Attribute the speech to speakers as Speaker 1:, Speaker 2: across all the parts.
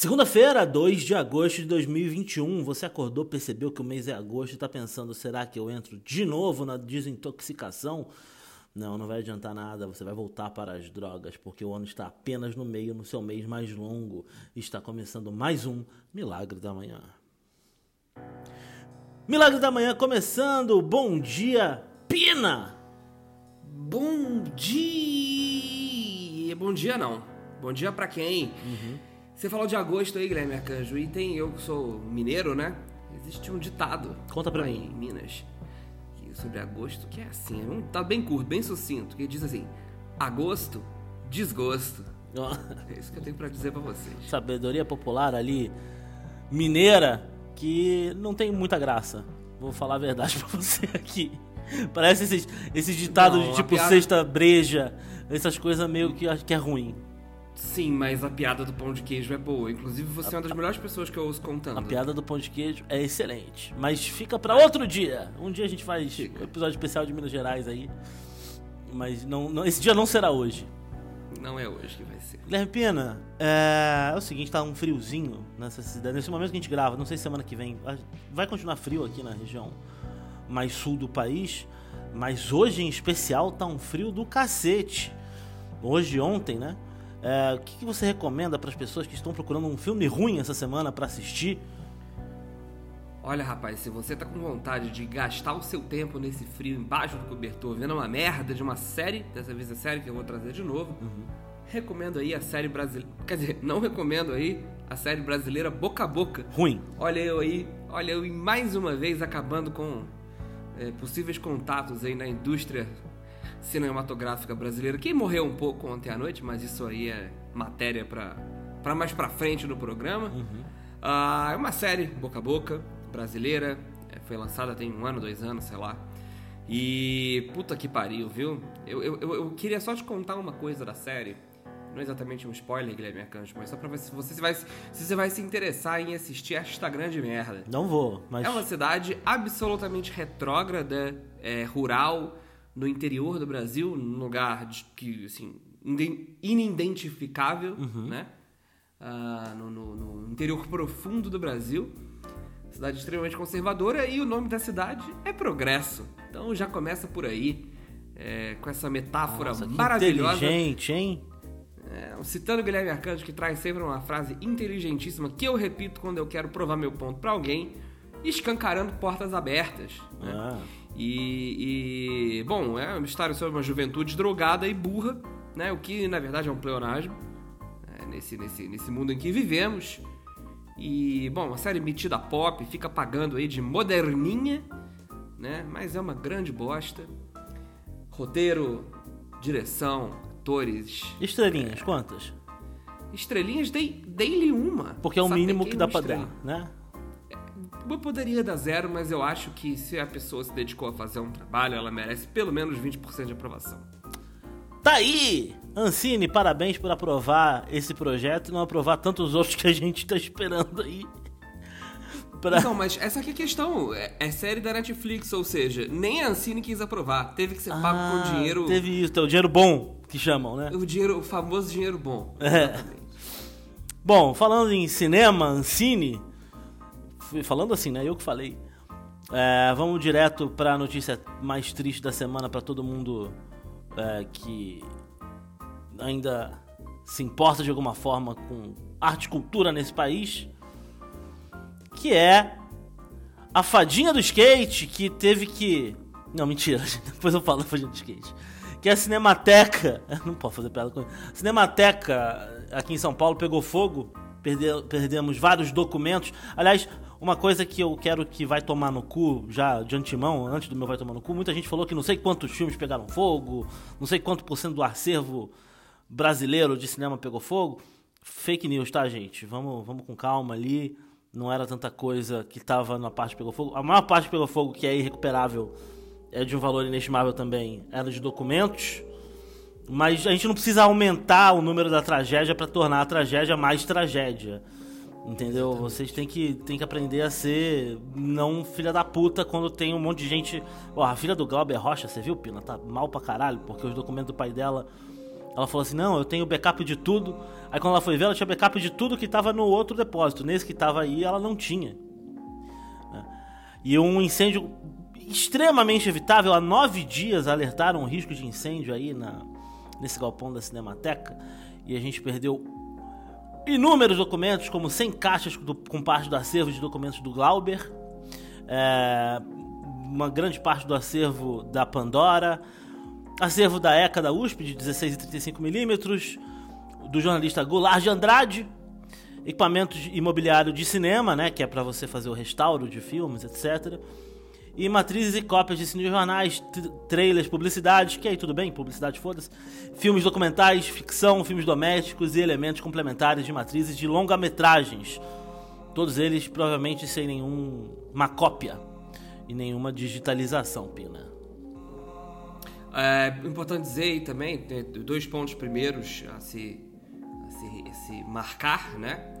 Speaker 1: Segunda-feira, 2 de agosto de 2021. Você acordou, percebeu que o mês é agosto e está pensando: será que eu entro de novo na desintoxicação? Não, não vai adiantar nada. Você vai voltar para as drogas, porque o ano está apenas no meio, no seu mês mais longo. Está começando mais um Milagre da Manhã. Milagre da Manhã começando. Bom dia, Pina!
Speaker 2: Bom dia! Bom dia não. Bom dia pra quem?
Speaker 1: Uhum.
Speaker 2: Você falou de agosto aí, Guilherme Arcanjo, e tem eu que sou mineiro, né? Existe um ditado.
Speaker 1: Conta pra mim.
Speaker 2: Em Minas. que- Sobre agosto, que é assim, é um tá bem curto, bem sucinto, que diz assim: agosto, desgosto. É isso que eu tenho pra dizer pra vocês.
Speaker 1: Sabedoria popular ali, mineira, que não tem muita graça. Vou falar a verdade pra você aqui. Parece esses, esses ditados de tipo
Speaker 2: piada-
Speaker 1: sexta breja, essas coisas meio que, que é ruim.
Speaker 2: Sim, mas a piada do pão de queijo é boa. Inclusive, você é uma das melhores pessoas que eu ouço contando.
Speaker 1: A piada do pão de queijo é excelente, mas fica pra outro dia. Um dia a gente faz
Speaker 2: Fica.
Speaker 1: um episódio especial de Minas Gerais aí. Mas não, não- esse dia não será hoje.
Speaker 2: Não é hoje que vai ser.
Speaker 1: Guilherme Pena, é, é o seguinte, tá um friozinho nessa cidade. Nesse momento que a gente grava, não sei se semana que vem. Vai continuar frio aqui na região mais sul do país. Mas hoje em especial tá um frio do cacete. Hoje ontem, né? É, o que, que você recomenda para as pessoas que estão procurando um filme ruim essa semana pra assistir?
Speaker 2: Olha, rapaz, se você tá com vontade de gastar o seu tempo nesse frio embaixo do cobertor, vendo uma merda de uma série, dessa vez a série que eu vou trazer de novo, recomendo aí a série brasileira. Quer dizer, não recomendo aí a série brasileira Boca a Boca.
Speaker 1: Ruim.
Speaker 2: Olha eu aí, olha eu mais uma vez acabando com é, possíveis contatos aí na indústria cinematográfica brasileira, que morreu um pouco ontem à noite, mas isso aí é matéria pra, pra mais pra frente no programa. Ah, é uma série boca a boca, brasileira, é, foi lançada tem um ano, dois anos, sei lá. E puta que pariu, viu? Eu, eu, eu- queria só te contar uma coisa da série. Não é exatamente um spoiler, Guilherme Arcanjo, mas só pra ver se você se vai, se você vai se interessar em assistir esta grande merda.
Speaker 1: Não vou, mas.
Speaker 2: É uma cidade absolutamente retrógrada, é, rural, no interior do Brasil, num lugar de- que, assim, inidentificável, né? Ah, no, no- no interior profundo do Brasil. Cidade extremamente conservadora e o nome da cidade é Progresso. Então já começa por aí, é, com essa metáfora
Speaker 1: Nossa,
Speaker 2: maravilhosa.
Speaker 1: inteligente, hein?
Speaker 2: É, citando Guilherme Arcanjo, que traz sempre uma frase inteligentíssima que eu repito quando eu quero provar meu ponto pra alguém, escancarando portas abertas. né?
Speaker 1: Ah.
Speaker 2: E, e, bom, é uma história sobre uma juventude drogada e burra, né? O que na verdade é um pleonasmo é, nesse, nesse, nesse mundo em que vivemos. E, bom, uma série metida pop, fica pagando aí de moderninha, né? Mas é uma grande bosta. Roteiro, direção, atores,
Speaker 1: Estrelinhas, quantas?
Speaker 2: Estrelinhas, dei, dei-lhe uma.
Speaker 1: Porque é o mínimo que dá pra dar, né?
Speaker 2: Eu poderia dar zero, mas eu acho que se a pessoa se dedicou a fazer um trabalho, ela merece pelo menos 20% de aprovação.
Speaker 1: Tá aí! Ancine, parabéns por aprovar esse projeto e não aprovar tantos outros que a gente tá esperando aí. Pra...
Speaker 2: Então, mas essa aqui é a questão. É, é série da Netflix, ou seja, nem a Ancine quis aprovar. Teve que ser pago
Speaker 1: Ah,
Speaker 2: com dinheiro.
Speaker 1: Teve isso, tem o dinheiro bom, que chamam, né?
Speaker 2: O dinheiro, o famoso dinheiro bom.
Speaker 1: É. Bom, falando em cinema, Ancine, falando assim, né? Eu que falei. É, vamos direto pra notícia mais triste da semana pra todo mundo é, que ainda se importa de alguma forma com arte e cultura nesse país, que é a fadinha do skate que teve que. Não, mentira, depois eu falo da fadinha do skate. Que é a Cinemateca. Não posso fazer piada com isso. Cinemateca aqui em São Paulo pegou fogo. perde- perdemos vários documentos. Aliás, uma coisa que eu quero que vai tomar no cu, já de antemão, antes do meu vai tomar no cu, muita gente falou que não sei quantos filmes pegaram fogo, não sei quanto por cento do acervo brasileiro de cinema pegou fogo. Fake news, tá, gente? Vamos, vamos com calma ali. Não era tanta coisa que tava na parte que pegou fogo. A maior parte que pegou fogo, que é irrecuperável, é de um valor inestimável também, era de documentos. Mas a gente não precisa aumentar o número da tragédia para tornar a tragédia mais tragédia. Entendeu? Vocês têm que, têm que aprender a ser não filha da puta quando tem um monte de gente. Ó, a filha do Glauber Rocha, você viu, Pina? Tá mal pra caralho, porque os documentos do pai dela Ela falou assim: não, eu tenho backup de tudo. Aí quando ela foi ver, ela tinha backup de tudo que estava no outro depósito. Nesse que estava aí, ela não tinha. Né? E um incêndio extremamente evitável. Há nove dias alertaram o risco de incêndio aí na, nesse galpão da Cinemateca. E a gente perdeu inúmeros documentos, como 100 caixas do, com parte do acervo de documentos do Glauber. É, uma grande parte do acervo da Pandora. Acervo da ECA da USP de 16 e 35 milímetros do jornalista Goulart de Andrade, equipamentos imobiliário de cinema, né, que é para você fazer o restauro de filmes, etc. E matrizes e cópias de cinejornais, trailers, publicidades, que aí tudo bem, publicidade foda-se. Filmes documentais, ficção, filmes domésticos e elementos complementares de matrizes de longa-metragens. Todos eles provavelmente sem nenhuma cópia e nenhuma digitalização, Pina.
Speaker 2: É importante dizer também, dois pontos primeiros a se se, se marcar, né?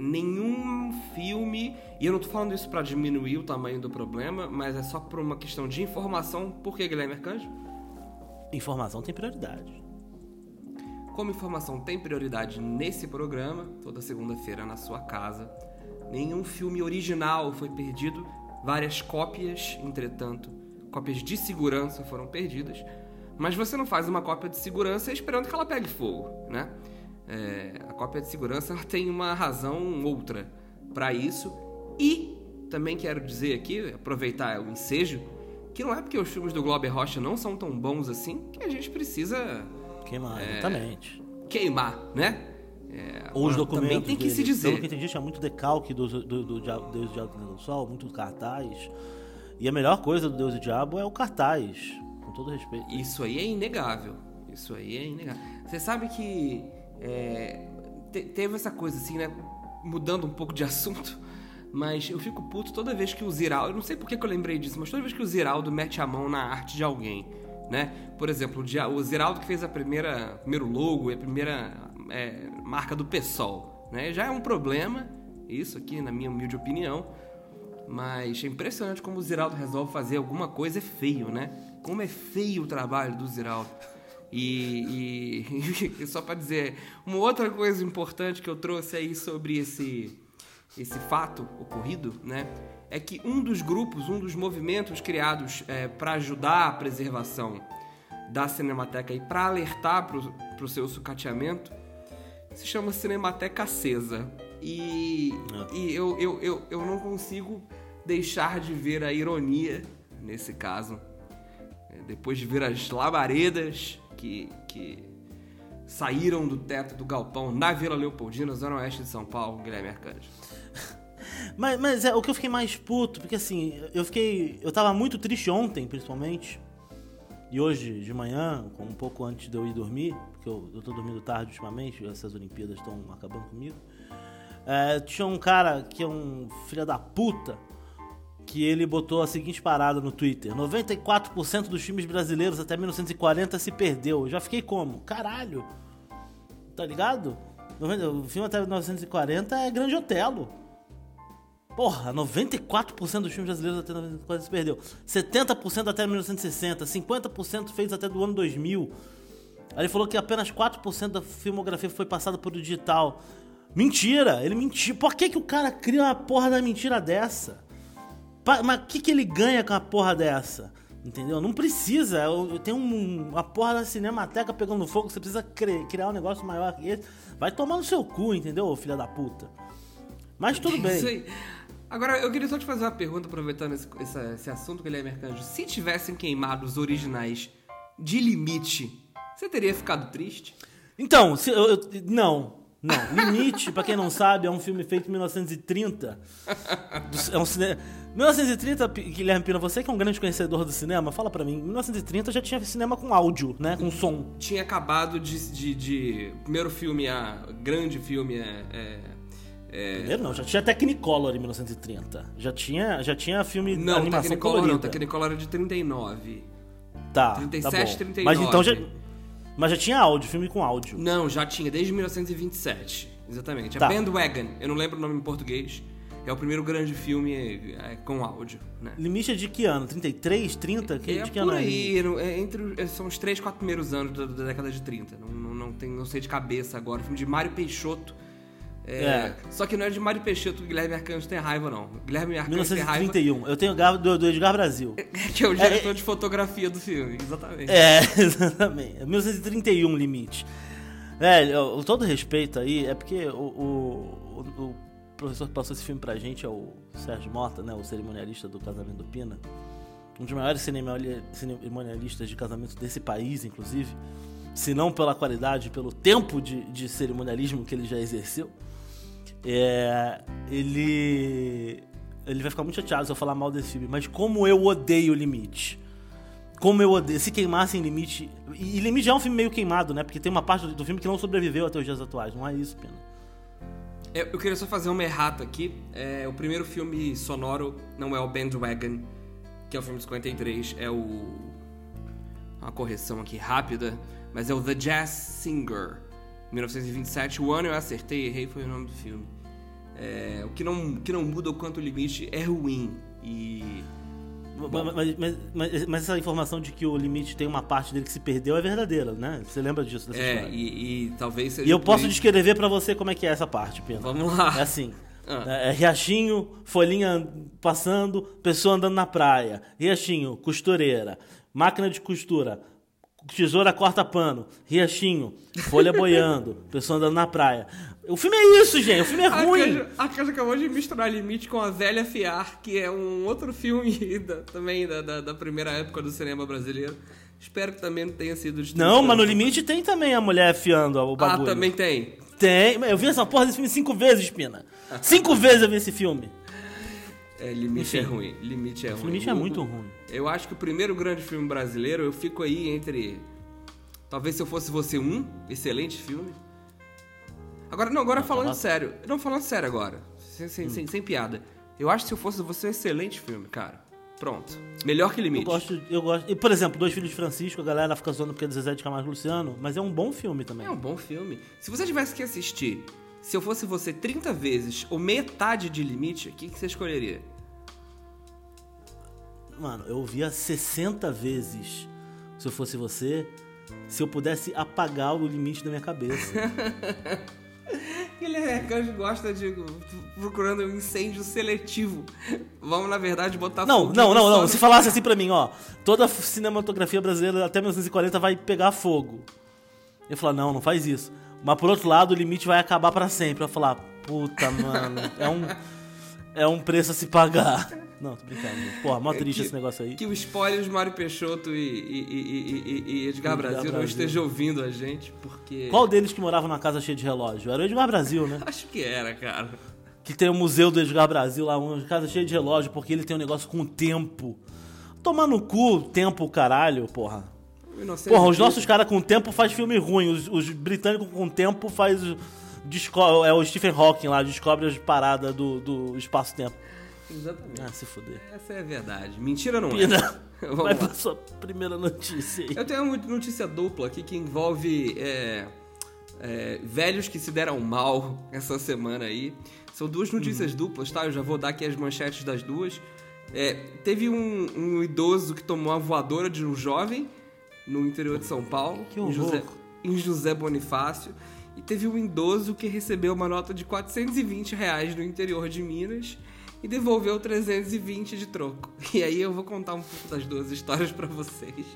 Speaker 2: Nenhum filme, e eu não tô falando isso para diminuir o tamanho do problema, mas é só por uma questão de informação. Por que, Guilherme Arcanjo?
Speaker 1: Informação tem prioridade.
Speaker 2: Como informação tem prioridade nesse programa, toda segunda-feira na sua casa, nenhum filme original foi perdido, várias cópias, entretanto, cópias de segurança foram perdidas, mas você não faz uma cópia de segurança esperando que ela pegue fogo, né? É, a cópia de segurança tem uma razão outra para isso. E também quero dizer aqui, aproveitar o ensejo, que não é porque os filmes do Glober Rocha não são tão bons assim que a gente precisa
Speaker 1: queimar, é, exatamente.
Speaker 2: Queimar, né?
Speaker 1: É, Ou os documentos.
Speaker 2: Também tem que dele. se dizer.
Speaker 1: Pelo que entendi, tinha muito decalque do, do, do, do Deus e Diabo do Sol, muito cartaz. E a melhor coisa do Deus e Diabo é o cartaz, com todo respeito.
Speaker 2: Isso aí é inegável. Isso aí é inegável. Você sabe que é, te, teve essa coisa assim, né? Mudando um pouco de assunto, mas eu fico puto toda vez que o Ziraldo, eu não sei por que, que eu lembrei disso, mas toda vez que o Ziraldo mete a mão na arte de alguém, né? Por exemplo, o Ziraldo que fez a primeira primeiro logo e a primeira é, marca do PSOL, né? Já é um problema, isso aqui, na minha humilde opinião, mas é impressionante como o Ziraldo resolve fazer alguma coisa é feio, né? Como é feio o trabalho do Ziraldo. E, e, e só para dizer, uma outra coisa importante que eu trouxe aí sobre esse, esse fato ocorrido, né? É que um dos grupos, um dos movimentos criados é, para ajudar a preservação da Cinemateca e para alertar para o seu sucateamento se chama Cinemateca Acesa. E, é. e eu, eu, eu, eu não consigo deixar de ver a ironia nesse caso. É, depois de ver as labaredas que, que saíram do teto do galpão na Vila Leopoldina, zona oeste de São Paulo, Guilherme Arcanjo.
Speaker 1: mas, mas é o que eu fiquei mais puto, porque assim, eu fiquei. Eu tava muito triste ontem, principalmente. E hoje de manhã, um pouco antes de eu ir dormir, porque eu, eu tô dormindo tarde ultimamente, essas Olimpíadas estão acabando comigo. É, tinha um cara que é um filho da puta que ele botou a seguinte parada no Twitter: 94% dos filmes brasileiros até 1940 se perdeu. Eu já fiquei como? Caralho! Tá ligado? O filme até 1940 é Grande Otelo. Porra, 94% dos filmes brasileiros até 1940 se perdeu. 70% até 1960, 50% feitos até do ano 2000. Aí ele falou que apenas 4% da filmografia foi passada por digital. Mentira! Ele mentiu. Por que, que o cara cria uma porra da mentira dessa? Mas o que, que ele ganha com uma porra dessa? Entendeu? Não precisa. Eu, eu tenho um, uma porra da cinemateca pegando fogo. Você precisa criar um negócio maior que esse. Vai tomar no seu cu, entendeu, filha da puta? Mas tudo bem.
Speaker 2: Agora, eu queria só te fazer uma pergunta, aproveitando esse, esse, esse assunto, Guilherme Arcanjo. Se tivessem queimado os originais de limite, você teria ficado triste?
Speaker 1: Então, se, eu, eu, não. Não, Limite, pra quem não sabe, é um filme feito em 1930. É um cinema. 1930, Guilherme Pina, você que é um grande conhecedor do cinema, fala para mim. Em 1930 já tinha cinema com áudio, né? Com som.
Speaker 2: Tinha acabado de. de, de... Primeiro filme, a grande filme é, é...
Speaker 1: É... Primeiro não, já tinha Technicolor em 1930. Já tinha, já tinha filme
Speaker 2: não, animação Technicolor colorida. Não, Technicolor é de 39.
Speaker 1: Tá, 37, tá bom. 39. Mas então já mas já tinha áudio, filme com áudio.
Speaker 2: Não, já tinha, desde 1927. Exatamente. A tá. Bandwagon, eu não lembro o nome em português. é o primeiro grande filme é, com áudio, né?
Speaker 1: Limite é de que ano? 33, 30? Que,
Speaker 2: é
Speaker 1: de que
Speaker 2: por
Speaker 1: ano
Speaker 2: aí, é entre, é, são os 3, 4 primeiros anos da, da década de 30. Não, não, não, tem, não sei de cabeça agora. O filme de Mário Peixoto. É,
Speaker 1: É.
Speaker 2: Só que não é de Mário Peixoto que o Guilherme Arcanjo tem raiva, não. O Guilherme Arcanjo tem raiva
Speaker 1: 1931. Eu tenho o do, do Edgar Brasil.
Speaker 2: que é o diretor de fotografia do filme, exatamente.
Speaker 1: É, exatamente. 1931 limite. Velho, todo respeito aí, é porque o, o, o- professor que passou esse filme pra gente é o Sérgio Mota, né? O cerimonialista do casamento do Pina. Um dos maiores cerimoniali- cerimonialistas de casamento desse país, inclusive. Se não pela qualidade, pelo tempo de, de cerimonialismo que ele já exerceu. É, ele. Ele vai ficar muito chateado se eu falar mal desse filme, mas como eu odeio limite. Como eu odeio. Se queimassem limite. E, e limite já é um filme meio queimado, né? Porque tem uma parte do, filme que não sobreviveu até os dias atuais. Não é isso, Pena.
Speaker 2: É, Eu queria só fazer uma errata aqui. É, o primeiro filme sonoro não é o Bandwagon, que é o filme de 53, é o. Uma correção aqui rápida, mas é o The Jazz Singer, 1927. O ano eu acertei, errei, foi o nome do filme. É, o que não, que não muda o quanto o limite é ruim. E.
Speaker 1: Mas, mas- mas- mas- mas essa informação de que o limite tem uma parte dele que se perdeu é verdadeira, né? Você lembra disso? Dessa
Speaker 2: É, e, e talvez seja.
Speaker 1: E eu posso descrever pra você como é que é essa parte, Pena.
Speaker 2: Vamos lá.
Speaker 1: É assim.
Speaker 2: Ah.
Speaker 1: É, é riachinho, folhinha passando, pessoa andando na praia. Riachinho, costureira. Máquina de costura. Tesoura corta pano. Riachinho, folha boiando, pessoa andando na praia. O filme é isso, gente. O filme é
Speaker 2: A
Speaker 1: ruim.
Speaker 2: A Arcanjo acabou de misturar Limite com A Velha Fiar, que é um outro filme da- também da, da, da primeira época do cinema brasileiro. Espero que também não tenha sido.
Speaker 1: Não, mas no limite tem também a mulher afiando o
Speaker 2: Ah,
Speaker 1: bagulho.
Speaker 2: também tem.
Speaker 1: Tem. Eu vi essa porra desse filme cinco vezes, Pina. Cinco vezes eu vi esse filme.
Speaker 2: É, Limite é
Speaker 1: Enfim.
Speaker 2: ruim. Limite é ruim.
Speaker 1: Limite é muito ruim.
Speaker 2: Eu acho que o primeiro grande filme brasileiro, eu fico aí entre. Talvez se eu fosse você um, excelente filme. Agora, não, agora falando sério. Não, falando sério agora. Sem, sem, sem, sem piada. Eu acho que se eu fosse você um excelente filme, cara. Pronto. Melhor que
Speaker 1: Eu
Speaker 2: Limite.
Speaker 1: gosto, eu gosto. E, por exemplo, Dois Filhos de Francisco, a galera fica zoando porque é Zezé de Camargo Luciano, mas é um bom filme também.
Speaker 2: É um bom filme. Se você tivesse que assistir, se eu fosse você 30 vezes ou metade de Limite, o que, que você escolheria?
Speaker 1: Mano, eu via 60 vezes se eu fosse você, se eu pudesse apagar o limite da minha cabeça.
Speaker 2: Ele é que gosta de procurando um incêndio seletivo. Vamos, na verdade, botar
Speaker 1: não,
Speaker 2: fogo
Speaker 1: não, não, não. Se falasse assim pra mim, ó, toda a cinematografia brasileira até 1940 vai pegar fogo. Eu falar, não, não faz isso. Mas por outro lado, o limite vai acabar pra sempre. Eu falar, puta, mano, é um, é um preço a se pagar. Não, tô brincando. gente. Porra, mó
Speaker 2: É
Speaker 1: triste
Speaker 2: que-
Speaker 1: esse negócio aí.
Speaker 2: Que o spoiler de Mário Peixoto e, e- e- e- Edgar
Speaker 1: Edgar
Speaker 2: Brasil não
Speaker 1: Brasil.
Speaker 2: esteja ouvindo a gente, porque.
Speaker 1: Qual deles que morava numa casa cheia de relógio? Era o Edgar Brasil, né?
Speaker 2: Acho que era, cara.
Speaker 1: Que tem o museu do Edgar Brasil lá, uma casa cheia de relógio, porque ele tem um negócio com o tempo. Tomar no cu, tempo, caralho, porra.
Speaker 2: 1930.
Speaker 1: Porra, os nossos caras com tempo faz filme ruim. Os, os britânicos com tempo faz. desco- é o Stephen Hawking lá, descobre as paradas do, do espaço-tempo.
Speaker 2: Exatamente.
Speaker 1: Ah, se fuder.
Speaker 2: Essa é a verdade. Mentira não é.
Speaker 1: Pina,
Speaker 2: Vamos
Speaker 1: vai
Speaker 2: lá.
Speaker 1: pra sua primeira notícia aí.
Speaker 2: Eu tenho uma notícia dupla aqui que envolve é, é, velhos que se deram mal essa semana aí. São duas notícias duplas, tá? Eu já vou dar aqui as manchetes das duas. É, teve um, um idoso que tomou a voadora de um jovem no interior de São Paulo,
Speaker 1: Que
Speaker 2: em
Speaker 1: horror.
Speaker 2: José, em José Bonifácio. E teve um idoso que recebeu uma nota de 420 reais no interior de Minas e devolveu 320 de troco. E aí eu vou contar um pouco das duas histórias pra vocês.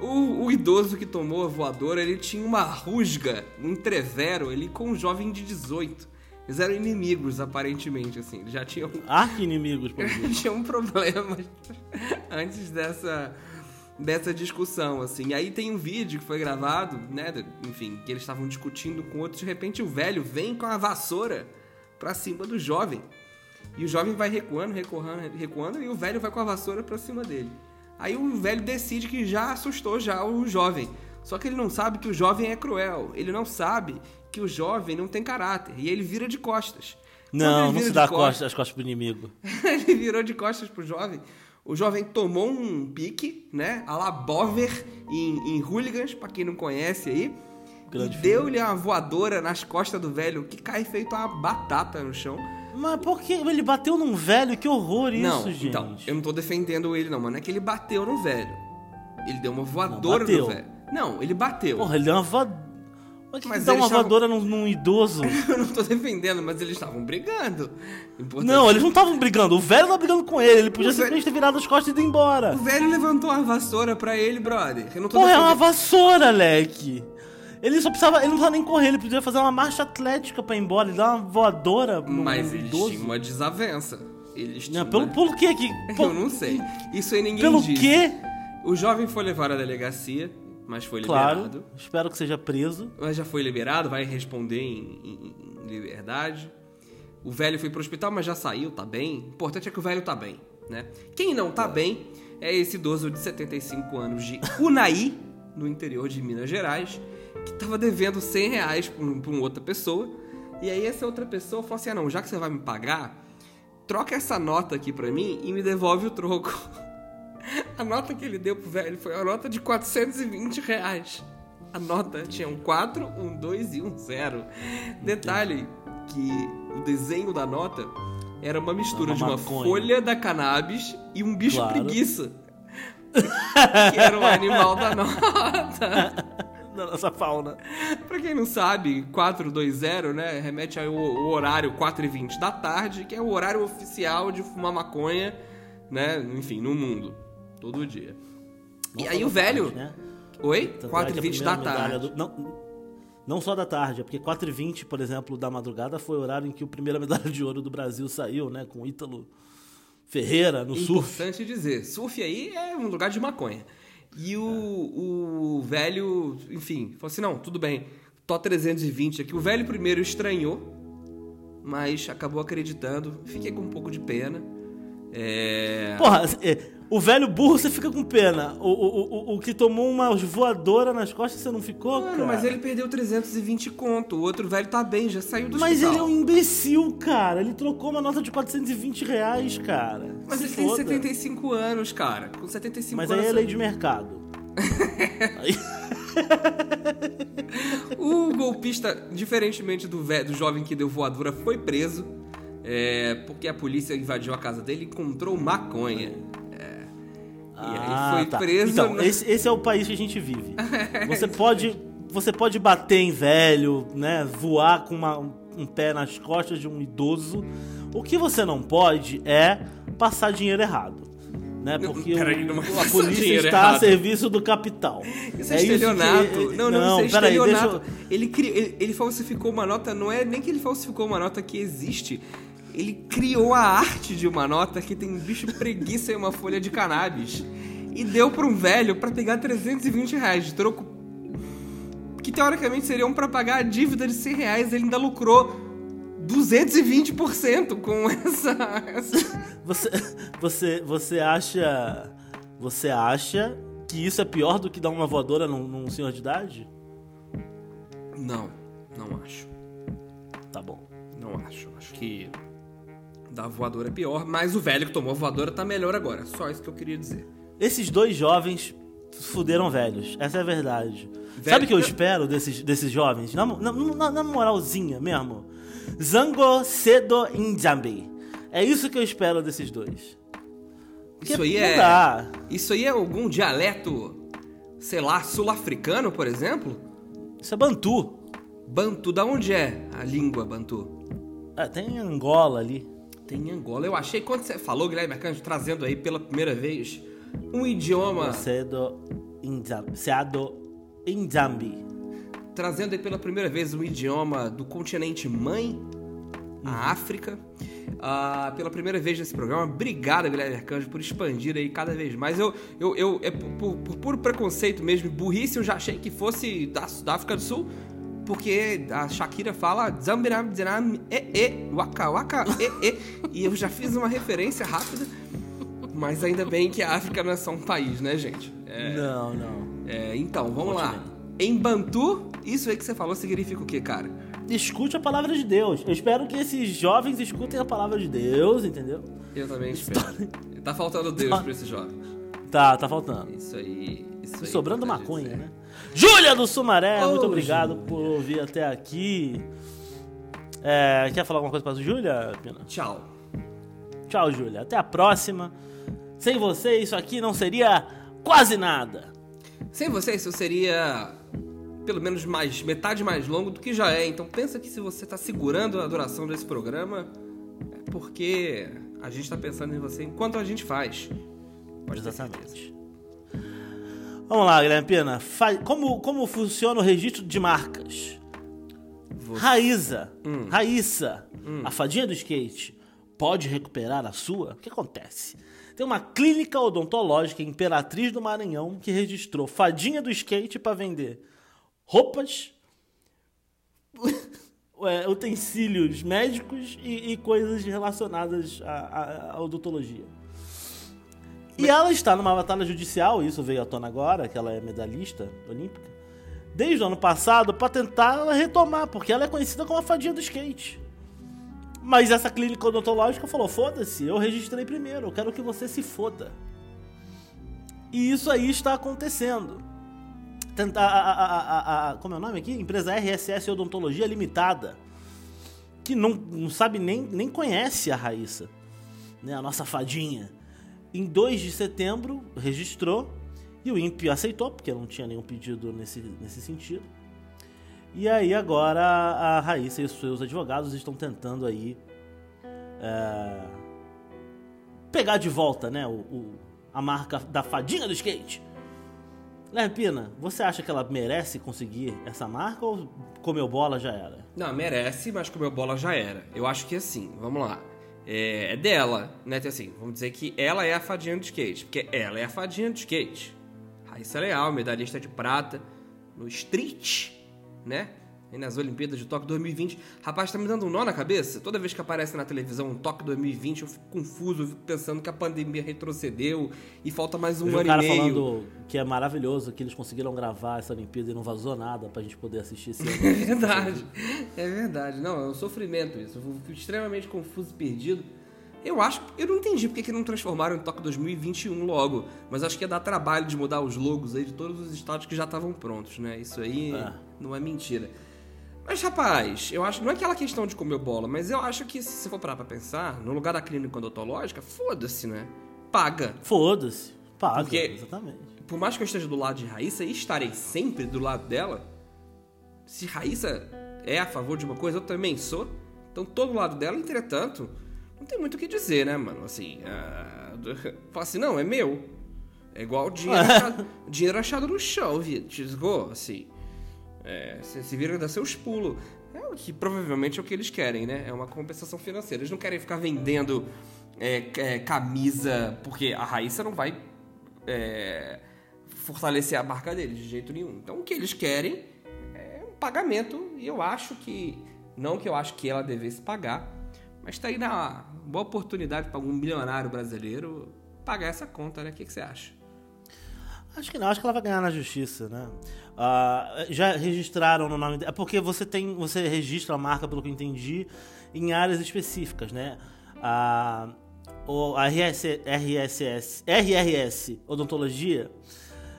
Speaker 2: O, o idoso que tomou a voadora, ele tinha uma rusga, um entrevero, ele com um jovem de 18. Eles eram inimigos, aparentemente, assim. Eles já tinham
Speaker 1: Arqui-inimigos, por exemplo.
Speaker 2: tinha um problema antes dessa dessa discussão, assim. E aí tem um vídeo que foi gravado, né, enfim, que eles estavam discutindo com outros, de repente o velho vem com a vassoura pra cima do jovem. E o jovem vai recuando, recuando, recuando, e o velho vai com a vassoura pra cima dele. Aí o velho decide que já assustou já o jovem. Só que ele não sabe que o jovem é cruel. Ele não sabe que o jovem não tem caráter. E ele vira de costas.
Speaker 1: Não, não se dá
Speaker 2: costas-
Speaker 1: costas, as costas pro inimigo.
Speaker 2: ele virou de costas pro jovem. O jovem tomou um pique, né? A la Bover em, em Hooligans, pra quem não conhece aí.
Speaker 1: Grande
Speaker 2: e deu-lhe uma voadora nas costas do velho, que cai feito uma batata no chão.
Speaker 1: Mas por que ele bateu num velho? Que horror isso,
Speaker 2: não,
Speaker 1: gente.
Speaker 2: então, eu não tô defendendo ele não, mas não é que ele bateu no velho. Ele deu uma voadora
Speaker 1: bateu.
Speaker 2: no velho. Não, ele bateu.
Speaker 1: Porra, ele deu uma voadora. Mas dá uma voadora num, num idoso?
Speaker 2: Eu não tô defendendo, mas eles estavam brigando. Importante-
Speaker 1: Não, eles não estavam brigando. O velho tava brigando com ele. Ele podia
Speaker 2: O
Speaker 1: simplesmente
Speaker 2: velho-
Speaker 1: ter virado as costas e ido embora.
Speaker 2: O velho levantou a vassoura pra ele, brother. Eu não tô
Speaker 1: Porra, é uma
Speaker 2: defendendo.
Speaker 1: vassoura, Leque. Ele só precisava. Ele não precisava nem correr, ele podia fazer uma marcha atlética pra ir embora. Ele dar uma voadora no
Speaker 2: Mas eles
Speaker 1: idoso.
Speaker 2: tinham uma desavença. Eles tinham.
Speaker 1: Não, pelo, pelo quê? Que,
Speaker 2: Eu não sei. Isso aí ninguém
Speaker 1: Pelo
Speaker 2: diz.
Speaker 1: quê?
Speaker 2: O jovem foi levado à delegacia, mas foi
Speaker 1: Claro.
Speaker 2: liberado.
Speaker 1: Espero que seja preso.
Speaker 2: Mas já foi liberado, vai responder em, em- em liberdade. O velho foi pro hospital, mas já saiu, tá bem. O importante é que o velho tá bem, né? Quem não tá bem é esse idoso de 75 anos de Unai, no interior de Minas Gerais, que tava devendo 100 reais pra, pra uma outra pessoa. E aí essa outra pessoa falou assim, ah não, já que você vai me pagar, troca essa nota aqui pra mim e me devolve o troco. A nota que ele deu pro velho foi uma nota de 420 reais. A nota tinha um 4, um 2 e um 0. Detalhe que o desenho da nota era uma mistura
Speaker 1: Uma
Speaker 2: de uma
Speaker 1: maconha.
Speaker 2: folha da cannabis e um bicho
Speaker 1: Claro.
Speaker 2: preguiça. que era o animal da nota.
Speaker 1: Da nossa fauna.
Speaker 2: Pra quem não sabe, 420, né, remete ao o horário 4 e 20 da tarde, que é o horário oficial de fumar maconha, né, enfim, no mundo. Todo dia. E aí o
Speaker 1: da
Speaker 2: velho...
Speaker 1: tarde, né?
Speaker 2: Oi?
Speaker 1: Tanto é
Speaker 2: 4
Speaker 1: que
Speaker 2: e
Speaker 1: a
Speaker 2: 20 da tarde.
Speaker 1: do- Não, não só da tarde, é porque 4 e 20 por exemplo, da madrugada foi o horário em que a primeira medalha de ouro do Brasil saiu, né? Com Ítalo Ferreira no surf.
Speaker 2: Importante dizer, surf aí é um lugar de maconha. E o, o velho, enfim, falou assim: não, tudo bem, tô 320 aqui. O velho primeiro estranhou, mas acabou acreditando. Fiquei com um pouco de pena. É.
Speaker 1: Porra, é, o velho burro você fica com pena. O, o, o, o que tomou uma voadora nas costas você não ficou,
Speaker 2: Mano,
Speaker 1: cara?
Speaker 2: mas ele perdeu 320 conto. O outro velho tá bem, já saiu do
Speaker 1: Mas ele é
Speaker 2: hospital.
Speaker 1: um imbecil, cara. Ele trocou uma nota de 420 reais, cara.
Speaker 2: Mas
Speaker 1: Se
Speaker 2: ele tem
Speaker 1: foda.
Speaker 2: 75 anos, cara. Com 75
Speaker 1: Mas
Speaker 2: anos.
Speaker 1: aí é lei de mercado. Aí-
Speaker 2: O golpista, diferentemente do, velho, do jovem que deu voadora, foi preso. é, porque a polícia invadiu a casa dele e encontrou maconha. É. E aí foi
Speaker 1: tá.
Speaker 2: preso.
Speaker 1: Então,
Speaker 2: na-
Speaker 1: esse, esse é o país que a gente vive. Você pode, você pode bater em velho, né? Voar com uma- um pé nas costas de um idoso. O que você não pode é passar dinheiro errado. Né?
Speaker 2: Não,
Speaker 1: Porque
Speaker 2: peraí,
Speaker 1: o-
Speaker 2: não é
Speaker 1: a polícia está
Speaker 2: errado.
Speaker 1: a serviço do capital.
Speaker 2: Isso é,
Speaker 1: isso que-
Speaker 2: estelionato. não, não, isso é
Speaker 1: peraí,
Speaker 2: estelionato.
Speaker 1: eu-
Speaker 2: Ele, cri- ele, ele falsificou uma nota, não é nem que ele falsificou uma nota que existe. Ele criou a arte de uma nota que tem um bicho preguiça e uma folha de cannabis. E deu pra um velho pra pegar 320 reais de troco. Que teoricamente seriam pra pagar a dívida de 100 reais. Ele ainda lucrou 220% com essa. essa...
Speaker 1: Você, você, você acha. Você acha que isso é pior do que dar uma voadora num, num senhor de idade?
Speaker 2: Não, não acho.
Speaker 1: Tá bom.
Speaker 2: Não acho. Acho que da voadora é pior, mas o velho que tomou a voadora tá melhor agora. Só isso que eu queria dizer.
Speaker 1: Esses dois jovens fuderam velhos. Essa é a verdade. Sabe o que eu espero desses, desses jovens? Na, na, na- na moralzinha mesmo. Zango Cedo Injambi. É isso que eu espero desses dois. Porque
Speaker 2: Isso aí é.
Speaker 1: dá.
Speaker 2: Isso aí é algum dialeto, sei lá, sul-africano, por exemplo?
Speaker 1: Isso é Bantu.
Speaker 2: Bantu, da onde é a língua Bantu?
Speaker 1: É, tem Angola ali.
Speaker 2: Tem em Angola. Eu achei, quando você falou, Guilherme Arcanjo, trazendo aí pela primeira vez um idioma.
Speaker 1: Cedo Injambi. Cedo Injambi.
Speaker 2: Trazendo aí pela primeira vez um idioma do continente mãe, a África. Ah, pela primeira vez nesse programa. Obrigado, Guilherme Arcanjo, por expandir aí cada vez mais. Eu, eu, eu é por, por- por puro preconceito mesmo, burrice, eu já achei que fosse da, da África do Sul. Porque a Shakira fala Zambiram, Dziram, e, e, waka, waka, e, e. E eu já fiz uma referência rápida. Mas ainda bem que a África não é só um país, né, gente? É,
Speaker 1: Não, não.
Speaker 2: é, então, vamos lá. Em Bantu, isso aí que você falou significa o quê, cara?
Speaker 1: Escute a palavra de Deus. Eu espero que esses jovens escutem a palavra de Deus, entendeu?
Speaker 2: Eu também espero. Tá faltando Deus pra esse jovem.
Speaker 1: Tá, tá faltando.
Speaker 2: Isso aí. Isso aí
Speaker 1: sobrando maconha,
Speaker 2: dizer.
Speaker 1: né? Júlia do Sumaré,
Speaker 2: Ô,
Speaker 1: muito obrigado por ouvir até aqui. É, quer falar alguma coisa pra Júlia, Pina?
Speaker 2: Tchau.
Speaker 1: Tchau, Júlia. Até a próxima. Sem você, isso aqui não seria quase nada.
Speaker 2: Sem você, isso seria pelo menos mais metade mais longo do que já é. Então pensa que se você está segurando a duração desse programa, é porque a gente está pensando em você enquanto a gente faz. Pode.
Speaker 1: Exatamente. Vamos lá, Guilherme Pina. Fa- Como, como funciona o registro de marcas?
Speaker 2: Você-
Speaker 1: Raíza,
Speaker 2: Hum.
Speaker 1: Raíssa, a fadinha do skate, pode recuperar a sua? O que acontece? Tem uma clínica odontológica em Imperatriz do Maranhão que registrou fadinha do skate para vender roupas, utensílios médicos e, e coisas relacionadas à, à- à odontologia. E ela está numa batalha judicial, isso veio à tona agora, que ela é medalhista olímpica, desde o ano passado para tentar retomar, porque ela é conhecida como a fadinha do skate. Mas essa clínica odontológica falou: foda-se, eu registrei primeiro, eu quero que você se foda. E isso aí está acontecendo. Tenta- a- a- a- como é o nome aqui? Empresa RSS Odontologia Limitada. Que não, não sabe nem, nem conhece a Raíssa, né? a nossa fadinha. Em 2 de setembro, registrou e o INPE aceitou, porque não tinha nenhum pedido nesse, nesse sentido. E aí agora a Raíssa e os seus advogados estão tentando aí é, pegar de volta né, o, o- a marca da fadinha do skate. Guilherme Pina, você acha que ela merece conseguir essa marca ou comeu bola já era?
Speaker 2: Não, merece, mas comeu bola já era. Eu acho que assim, vamos lá. É, é dela, né? Tem Assim, vamos dizer que ela é a fadinha do skate, porque ela é a fadinha do skate. Raíssa Leal, medalhista de prata no street, né? E nas Olimpíadas de Tóquio 2020. Rapaz, tá me dando um nó na cabeça. Toda vez que aparece na televisão um Tóquio 2020, eu fico confuso, eu fico pensando que a pandemia retrocedeu e falta mais um
Speaker 1: Eu vi um
Speaker 2: ano
Speaker 1: cara
Speaker 2: e meio.
Speaker 1: falando que é maravilhoso que eles conseguiram gravar essa Olimpíada e não vazou nada pra gente poder assistir esse
Speaker 2: É
Speaker 1: ano.
Speaker 2: verdade, é verdade. Não, é um sofrimento isso. Eu fico extremamente confuso e perdido. Eu acho, eu não entendi porque que não transformaram em Tóquio 2021 logo, mas acho que ia dar trabalho de mudar os logos aí de todos os estados que já estavam prontos, né? Isso aí
Speaker 1: É.
Speaker 2: não é mentira. Mas rapaz, eu acho, não é aquela questão de comer bola, mas eu acho que se você for parar pra pensar, no lugar da clínica odontológica, foda-se, né? Paga.
Speaker 1: Foda-se. Paga,
Speaker 2: Porque-
Speaker 1: exatamente.
Speaker 2: Por mais que eu esteja do lado de Raíssa e estarei sempre do lado dela, se Raíssa é a favor de uma coisa, eu também sou. Então, todo lado dela, entretanto, não tem muito o que dizer, né, mano? Assim, ah, fala assim, não, é meu. É igual dinheiro, achado, dinheiro achado no chão, Vitor. Assim, é, se vira dar seus pulos. É o que provavelmente é o que eles querem, né? É uma compensação financeira. Eles não querem ficar vendendo é, é, camisa, porque a Raíssa não vai é, fortalecer a marca deles de jeito nenhum. Então o que eles querem é um pagamento e eu acho que não que eu acho que ela devesse pagar, mas tá aí na boa oportunidade para algum milionário brasileiro pagar essa conta, né? O que você acha?
Speaker 1: Acho que não, acho que ela vai ganhar na justiça, né? Ah, já registraram no nome dela. É porque você tem. Você registra a marca, pelo que eu entendi, em áreas específicas, né? A, o, RS, RSS, RRS Odontologia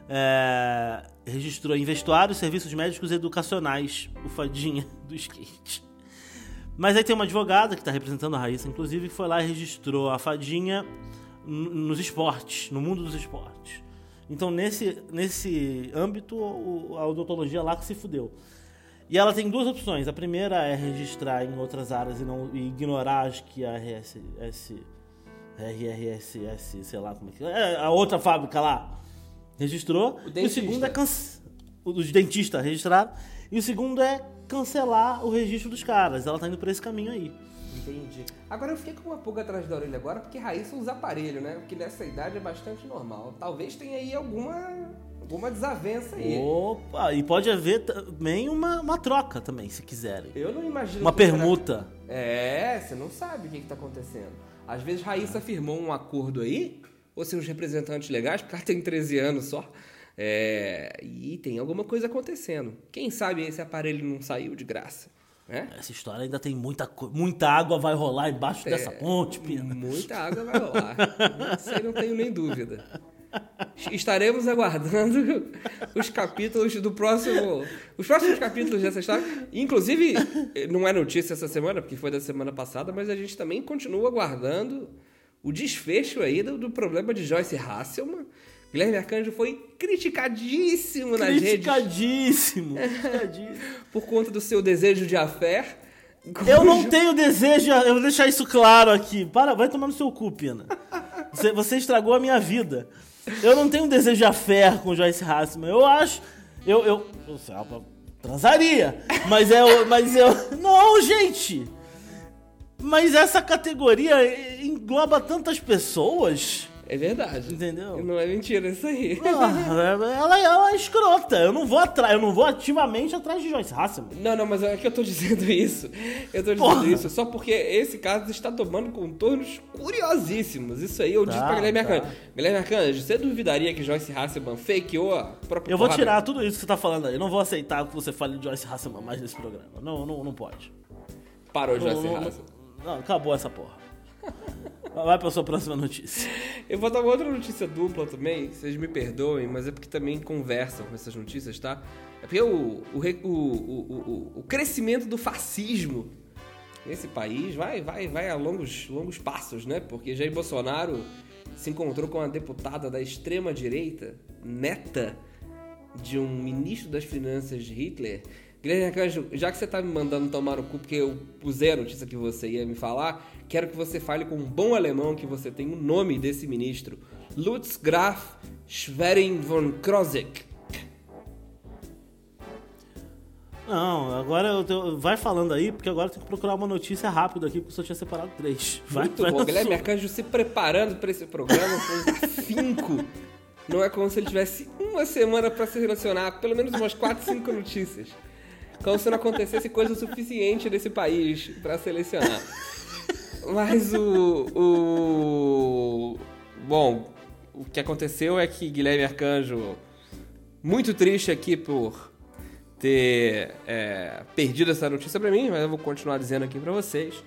Speaker 1: é, registrou em vestuários, serviços médicos e educacionais, o fadinha do skate. Mas aí tem uma advogada que está representando a Raíssa, inclusive, que foi lá e registrou a fadinha nos esportes, no mundo dos esportes. Então, nesse, nesse âmbito, a odontologia lá que se fudeu. E ela tem duas opções. A primeira é registrar em outras áreas e não e ignorar, acho que a RSS, RRSS, sei lá como é que é, a outra fábrica lá registrou.
Speaker 2: O
Speaker 1: e o
Speaker 2: dentista.
Speaker 1: segundo é cancelar. Os dentistas registraram. E o segundo é cancelar o registro dos caras. Ela tá indo por esse caminho aí.
Speaker 2: Entendi. Agora eu fiquei com uma pulga atrás da orelha agora, porque Raíssa usa aparelho, né? Porque nessa idade é bastante normal. Talvez tenha aí alguma, alguma desavença aí.
Speaker 1: Opa, e pode haver também uma, uma troca também, se quiserem.
Speaker 2: Eu não imagino.
Speaker 1: Uma
Speaker 2: que será-
Speaker 1: permuta.
Speaker 2: É, você não sabe o que, que tá acontecendo. Às vezes Raíssa firmou um acordo aí, ou se os representantes legais, porque ela tem 13 anos só. É, e tem alguma coisa acontecendo. Quem sabe esse aparelho não saiu de graça, né?
Speaker 1: Essa história ainda tem muita, muita água vai rolar embaixo dessa ponte, Pina.
Speaker 2: Muita água vai rolar. Isso aí não tenho nem dúvida. Estaremos aguardando os capítulos do próximo. Os próximos capítulos dessa história. Inclusive, não é notícia essa semana, porque foi da semana passada, mas a gente também continua aguardando o desfecho aí do, do problema de Joyce Hasselman. Guilherme Arcanjo foi criticadíssimo nas redes.
Speaker 1: Criticadíssimo. criticadíssimo.
Speaker 2: por conta do seu desejo de afé.
Speaker 1: Eu não tenho desejo, eu vou deixar isso claro aqui. Para, vai tomar no seu cu, Pina. Você, você estragou a minha vida. Eu não tenho desejo de afé com Joyce Hassman. Eu acho. Eu. eu, eu sei, eu transaria. Mas é. Mas eu. Não, gente! Mas essa categoria engloba tantas pessoas.
Speaker 2: É verdade.
Speaker 1: Entendeu?
Speaker 2: Não é mentira isso aí.
Speaker 1: Ah, ela, ela é escrota. Eu não vou atrás, eu não vou ativamente atrás de Joyce Hasselman.
Speaker 2: Não, não, mas é que eu tô dizendo isso. Eu tô dizendo Porra. isso só porque esse caso está tomando contornos curiosíssimos. Isso aí eu tá, disse pra Guilherme tá. Arcanjo. Guilherme Arcanjo, você duvidaria que Joyce Hasselman fakeou a própria
Speaker 1: Eu vou tirar tudo isso que você tá falando aí. Eu não vou aceitar que você fale de Joyce Hasselman mais nesse programa. Não, não, não pode.
Speaker 2: Parou Joyce não, Hasselman.
Speaker 1: Não, não, acabou essa porra. Vai pra sua próxima notícia.
Speaker 2: Eu vou dar uma outra notícia dupla também, vocês me perdoem, mas é porque também conversam com essas notícias, tá? É porque o, o, o, o, o crescimento do fascismo nesse país vai, vai, vai a longos, longos passos, né? Porque Jair Bolsonaro se encontrou com uma deputada da extrema-direita, neta de um ministro das finanças de Hitler, Guilherme Arcanjo, já que você tá me mandando tomar no cu porque eu pusei a notícia que você ia me falar, quero que você fale com um bom alemão que você tem o nome desse ministro. Lutz Graf Schwerin von Krozik.
Speaker 1: Não, agora eu tenho, vai falando aí, porque agora eu tenho que procurar uma notícia rápida aqui, porque eu só tinha separado três.
Speaker 2: Vai, Muito vai bom, Guilherme Arcanjo se preparando para esse programa com afinco. Não é como se ele tivesse uma semana para se relacionar, pelo menos umas 4, 5 notícias. Como se não acontecesse coisa suficiente nesse país para selecionar. Mas o, o. Bom, o que aconteceu é que Guilherme Arcanjo, muito triste aqui por ter é, perdido essa notícia para mim, mas eu vou continuar dizendo aqui para vocês.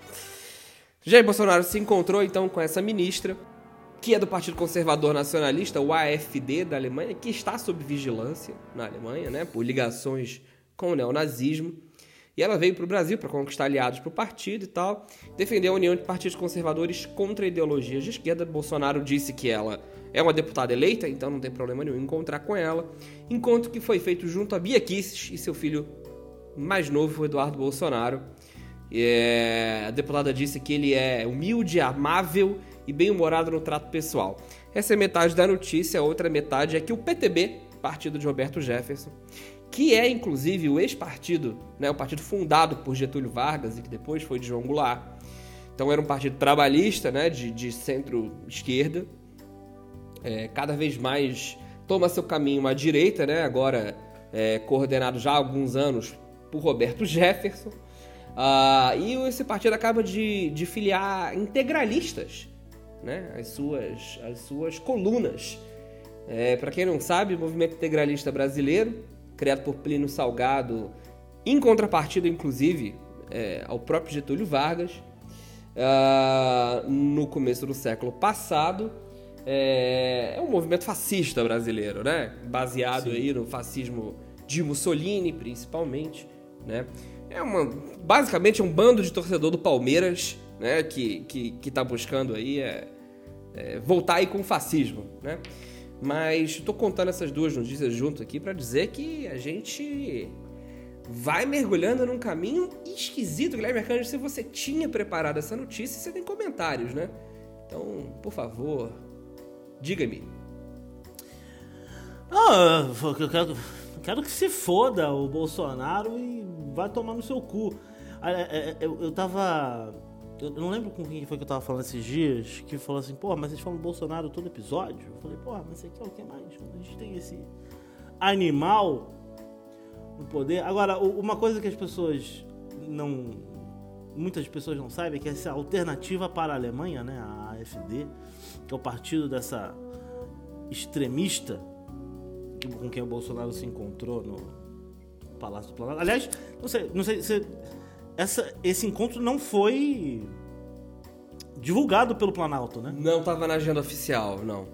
Speaker 2: Jair Bolsonaro se encontrou então com essa ministra, que é do Partido Conservador Nacionalista, o AFD da Alemanha, que está sob vigilância na Alemanha, né, por ligações com o neonazismo. E ela veio para o Brasil para conquistar aliados para o partido e tal, defender a união de partidos conservadores contra ideologias de esquerda. Bolsonaro disse que ela é uma deputada eleita, então não tem problema nenhum encontrar com ela. Encontro que foi feito junto a Bia Kisses e seu filho mais novo, Eduardo Bolsonaro. É... A deputada disse que ele é humilde, amável e bem-humorado no trato pessoal. Essa é metade da notícia, a outra metade é que o PTB, partido de Roberto Jefferson, que é inclusive o ex-partido, né, o partido fundado por Getúlio Vargas e que depois foi de João Goulart. Então era um partido trabalhista, né, de, de centro-esquerda. É, cada vez mais toma seu caminho à direita, né, agora é, coordenado já há alguns anos por Roberto Jefferson. Uh, e esse partido acaba de, de filiar integralistas, né, as suas, as suas colunas. É, Para quem não sabe, o movimento integralista brasileiro criado por Plínio Salgado, em contrapartida, inclusive, é, ao próprio Getúlio Vargas, uh, no começo do século passado. É, é, um movimento fascista brasileiro, né? Baseado Sim. aí no fascismo de Mussolini, principalmente, né? É uma, basicamente é um bando de torcedor do Palmeiras, né? Que, que, que tá buscando aí é, é voltar aí com o fascismo, né? Mas estou contando essas duas notícias junto aqui para dizer que a gente vai mergulhando num caminho esquisito. Guilherme Arcanjo, se você tinha preparado essa notícia, você tem comentários, né? Então, por favor, diga-me.
Speaker 1: Ah, eu quero, eu quero que se foda o Bolsonaro e vai tomar no seu cu. Ah, é, é, eu, eu tava eu não lembro com quem foi que eu tava falando esses dias, que falou assim, pô, mas vocês falam Bolsonaro todo episódio? Eu falei, pô, mas isso aqui é o que mais? Quando a gente tem esse animal no poder. Agora, uma coisa que as pessoas não. Muitas pessoas não sabem é que essa alternativa para a Alemanha, né, a AfD, que é o partido dessa extremista com quem o Bolsonaro se encontrou no Palácio do Planalto. Aliás, não sei, não sei se essa, esse encontro não foi divulgado pelo Planalto, né?
Speaker 2: Não estava na agenda oficial, não.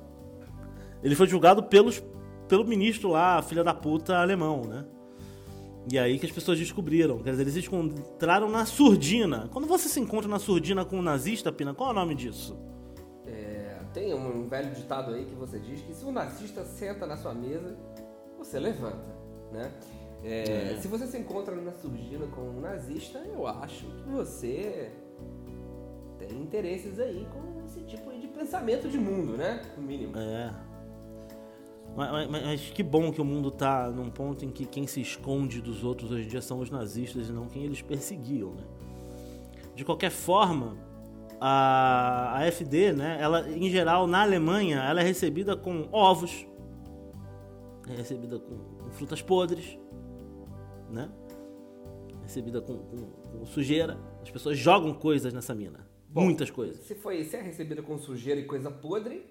Speaker 1: Ele foi julgado pelos, pelo ministro lá, filha da puta alemão, né? E aí que as pessoas descobriram. Quer dizer, eles encontraram na surdina. Quando você se encontra na surdina com um nazista, Pina, qual é o nome disso?
Speaker 2: É, tem um velho ditado aí que você diz que se um nazista senta na sua mesa, você levanta, né? É, é. Se você se encontra na surdina com um nazista, eu acho que você tem interesses aí com esse tipo de pensamento de mundo, né? No mínimo.
Speaker 1: É. Mas, mas, mas, que bom que o mundo tá num ponto em que quem se esconde dos outros hoje em dia são os nazistas e não quem eles perseguiam, né? De qualquer forma, a, a FD, né, ela, em geral, na Alemanha, ela é recebida com ovos, é recebida com, com frutas podres, né? Recebida com, com, com, sujeira. As pessoas jogam coisas nessa mina. Bom, Muitas coisas.
Speaker 2: Se, foi, se é recebida com sujeira e coisa podre,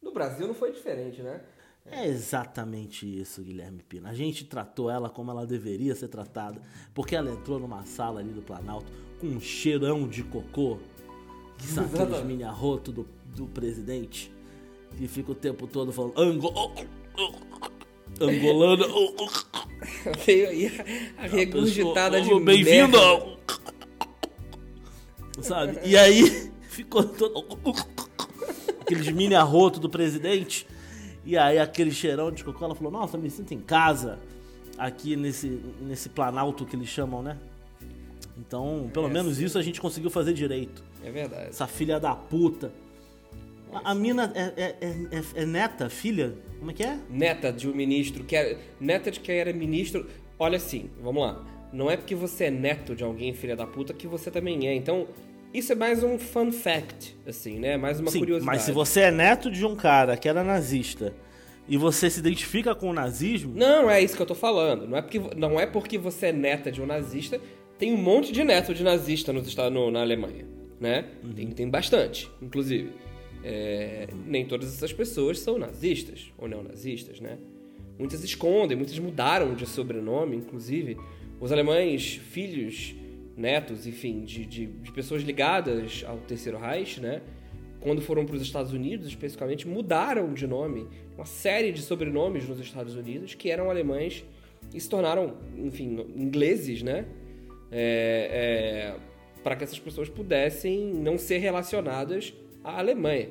Speaker 2: no Brasil não foi diferente, né?
Speaker 1: É exatamente isso, Guilherme Pina. A gente tratou ela como ela deveria ser tratada, porque ela entrou numa sala ali do Planalto com um cheirão de cocô, que são aqueles mini arroto do, do presidente, que fica o tempo todo falando Ango... angolana.
Speaker 2: Veio aí a regurgitada de
Speaker 1: Bem-vindo! Sabe? E aí ficou todo... aqueles mini arroto do presidente e aí aquele cheirão de cocô, ela falou, nossa, me sinto em casa aqui nesse, nesse planalto que eles chamam, né? Então, pelo é, menos isso a gente conseguiu fazer direito.
Speaker 2: É verdade.
Speaker 1: Essa filha da puta. A, a mina é, é, é, é, neta, filha? Como é que é?
Speaker 2: Neta de um ministro, que era, neta de quem era ministro. Olha assim, vamos lá. Não é porque você é neto de alguém, filha da puta, que você também é. Então, isso é mais um fun fact, assim, né? Mais uma
Speaker 1: Sim,
Speaker 2: curiosidade.
Speaker 1: Mas se você é neto de um cara que era nazista e você se identifica com o nazismo.
Speaker 2: Não, é isso que eu tô falando. Não é porque, não é porque você é neta de um nazista. Tem um monte de neto de nazista nos no, na Alemanha, né? Uhum. Tem, tem bastante, inclusive. É, nem todas essas pessoas são nazistas ou neonazistas, né? Muitas escondem, muitas mudaram de sobrenome, inclusive. Os alemães, filhos netos, enfim, de, de, de pessoas ligadas ao Terceiro Reich, né? Quando foram para os Estados Unidos, especificamente, mudaram de nome, uma série de sobrenomes nos Estados Unidos que eram alemães e se tornaram, enfim, ingleses, né? É, é, para que essas pessoas pudessem não ser relacionadas à Alemanha.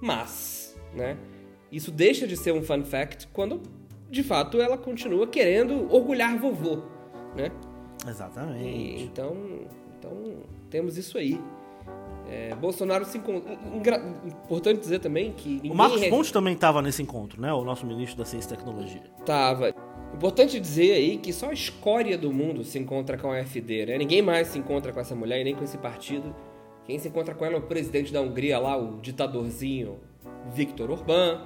Speaker 2: Mas, né? Isso deixa de ser um fun fact quando, de fato, ela continua querendo orgulhar vovô, né?
Speaker 1: Exatamente.
Speaker 2: E, então, então, temos isso aí. É, Bolsonaro se encontrou. Importante dizer também que.
Speaker 1: O Marcos re... Pontes também estava nesse encontro, né? O nosso ministro da Ciência e Tecnologia.
Speaker 2: Tava. Importante dizer aí que só a escória do mundo se encontra com a AfD, né? Ninguém mais se encontra com essa mulher e nem com esse partido. Quem se encontra com ela é o presidente da Hungria lá, o ditadorzinho Viktor Orbán.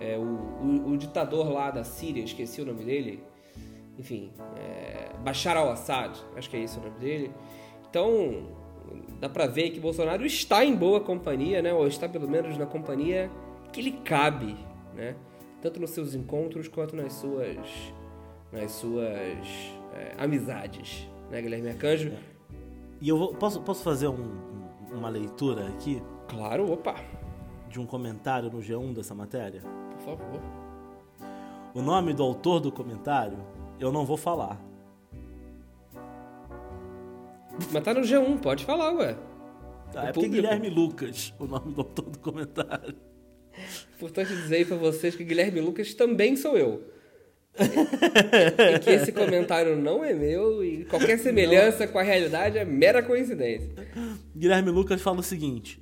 Speaker 2: É, o, o, o ditador lá da Síria, esqueci o nome dele enfim, é, Bashar al-Assad, acho que é esse o nome dele. Então, dá pra ver que Bolsonaro está em boa companhia, né? Ou está pelo menos na companhia que lhe cabe, né? Tanto nos seus encontros quanto nas suas, nas suas é, amizades, né, Guilherme Arcanjo?
Speaker 1: E eu vou, posso, posso fazer um, uma leitura aqui?
Speaker 2: Claro, opa!
Speaker 1: De um comentário no G1 dessa matéria?
Speaker 2: Por favor.
Speaker 1: O nome do autor do comentário eu não vou falar.
Speaker 2: Mas tá no G1, pode falar, ué.
Speaker 1: Ah, é, porque Guilherme Lucas, o nome do autor do comentário.
Speaker 2: Importante dizer aí pra vocês que Guilherme Lucas também sou eu. e que esse comentário não é meu e qualquer semelhança não. com a realidade é mera coincidência.
Speaker 1: Guilherme Lucas fala o seguinte: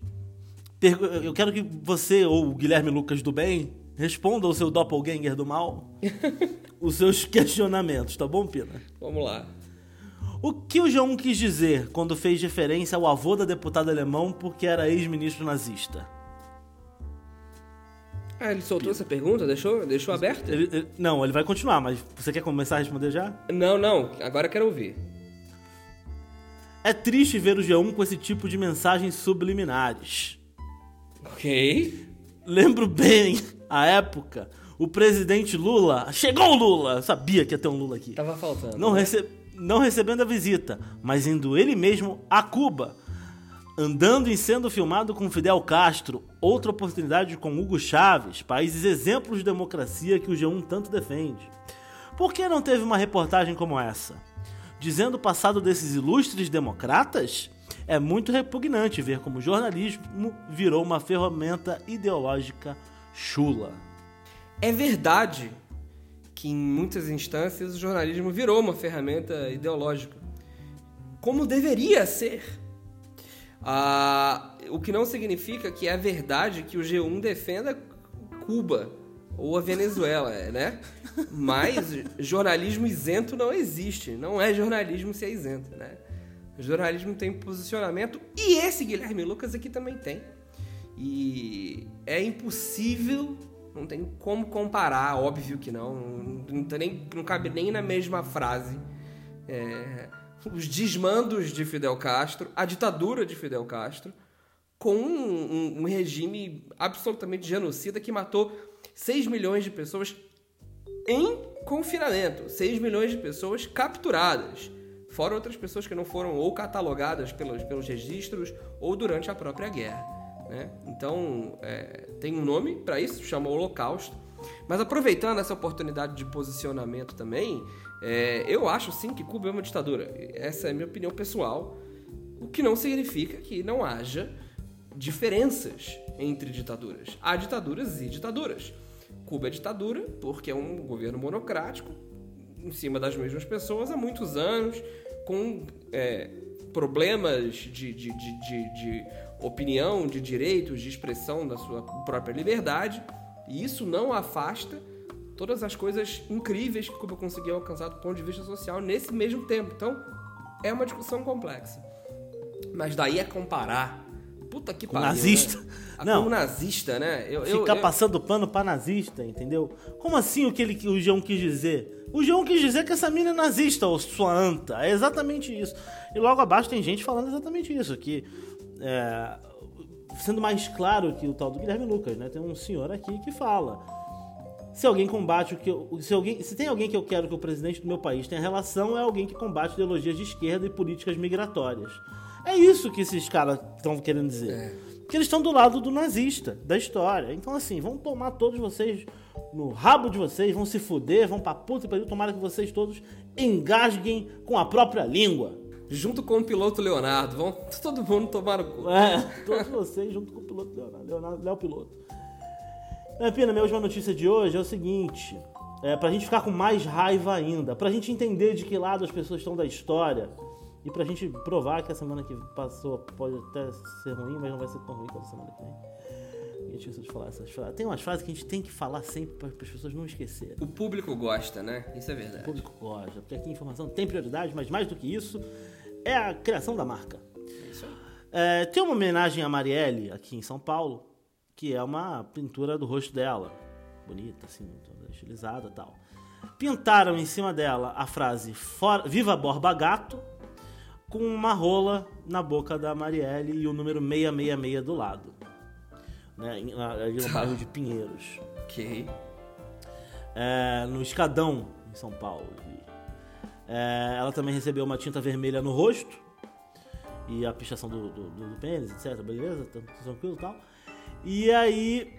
Speaker 1: Eu quero que você, ou o Guilherme Lucas do bem, responda ao seu doppelganger do mal os seus questionamentos, tá bom, Pina?
Speaker 2: Vamos lá.
Speaker 1: O que o João quis dizer quando fez referência ao avô da deputada alemão porque era ex-ministro nazista?
Speaker 2: Ah, ele soltou essa pergunta? Deixou, deixou aberto?
Speaker 1: Ele, ele, não, ele vai continuar, mas você quer começar a responder já?
Speaker 2: Não, não. Agora eu quero ouvir.
Speaker 1: É triste ver o G1 com esse tipo de mensagens subliminares.
Speaker 2: Ok.
Speaker 1: Lembro bem a época o presidente Lula. Chegou o Lula! Eu sabia que ia ter um Lula aqui.
Speaker 2: Tava faltando.
Speaker 1: Não, né? rece, não recebendo a visita, mas indo ele mesmo a Cuba. Andando e sendo filmado com Fidel Castro, outra oportunidade com Hugo Chávez, países exemplos de democracia que o G1 tanto defende. Por que não teve uma reportagem como essa? Dizendo o passado desses ilustres democratas? É muito repugnante ver como o jornalismo virou uma ferramenta ideológica chula.
Speaker 2: É verdade que em muitas instâncias o jornalismo virou uma ferramenta ideológica. Como deveria ser. Ah, o que não significa que é verdade que o G1 defenda Cuba ou a Venezuela, né? Mas jornalismo isento não existe. Não é jornalismo se é isento, né? O jornalismo tem posicionamento e esse Guilherme Lucas aqui também tem. E é impossível, não tem como comparar, óbvio que não, não, não, nem, não cabe nem na mesma frase. É, os desmandos de Fidel Castro, a ditadura de Fidel Castro, com um, um, um regime absolutamente genocida que matou 6 milhões de pessoas em confinamento, 6 milhões de pessoas capturadas, fora outras pessoas que não foram ou catalogadas pelos, pelos registros ou durante a própria guerra. Né? Então, é, tem um nome para isso, chama Holocausto. Mas aproveitando essa oportunidade de posicionamento também, é, eu acho sim que Cuba é uma ditadura. Essa é a minha opinião pessoal. O que não significa que não haja diferenças entre ditaduras. Há ditaduras e ditaduras. Cuba é ditadura porque é um governo monocrático em cima das mesmas pessoas há muitos anos, com é, problemas de, de, de, de, opinião, de direitos, de expressão da sua própria liberdade. E isso não afasta todas as coisas incríveis que Cuba conseguiu alcançar do ponto de vista social nesse mesmo tempo. Então, é uma discussão complexa. Mas daí é comparar. Puta que
Speaker 1: pariu. Nazista.
Speaker 2: Né? Não. Com nazista, né?
Speaker 1: Eu, Ficar eu, passando pano pra nazista, entendeu? Como assim o que ele, o João quis dizer? O João quis dizer que essa mina é nazista, ou sua anta. É exatamente isso. E logo abaixo tem gente falando exatamente isso, que. É, sendo mais claro que o tal do Guilherme Lucas, né? Tem um senhor aqui que fala. Se alguém combate o que eu, se alguém, se tem alguém que eu quero que o presidente do meu país tenha relação, é alguém que combate ideologias de esquerda e políticas migratórias. É isso que esses caras estão querendo dizer. É. Que eles estão do lado do nazista, da história. Então, assim, vão tomar todos vocês no rabo de vocês, vão se fuder, vão pra puta e pariu, tomara que vocês todos engasguem com a própria língua.
Speaker 2: Junto com o piloto Leonardo, vão todo mundo tomar no cu.
Speaker 1: É, todos vocês junto com o piloto Leonardo. Leonardo é o piloto. É, Pina, minha última notícia de hoje é o seguinte: é, pra gente ficar com mais raiva ainda, pra gente entender de que lado as pessoas estão da história e pra gente provar que a semana que passou pode até ser ruim, mas não vai ser tão ruim quanto a semana que vem. A gente de falar essas frases. Tem umas frases que a gente tem que falar sempre para as pessoas não esquecerem.
Speaker 2: O público gosta, né? Isso é verdade.
Speaker 1: O público gosta, porque aqui a informação tem prioridade, mas mais do que isso, é a criação da marca. Isso aí. É, tem uma homenagem a Marielle aqui em São Paulo, que é uma pintura do rosto dela. Bonita, assim, toda estilizada tal. Pintaram em cima dela a frase Viva Borba Gato, com uma rola na boca da Marielle e o número 666 do lado. Né, ali no bairro de Pinheiros.
Speaker 2: Ok.
Speaker 1: É, no Escadão, em São Paulo. É, ela também recebeu uma tinta vermelha no rosto e a pichação do, do, do pênis, etc. Beleza? Tranquilo e tal. E aí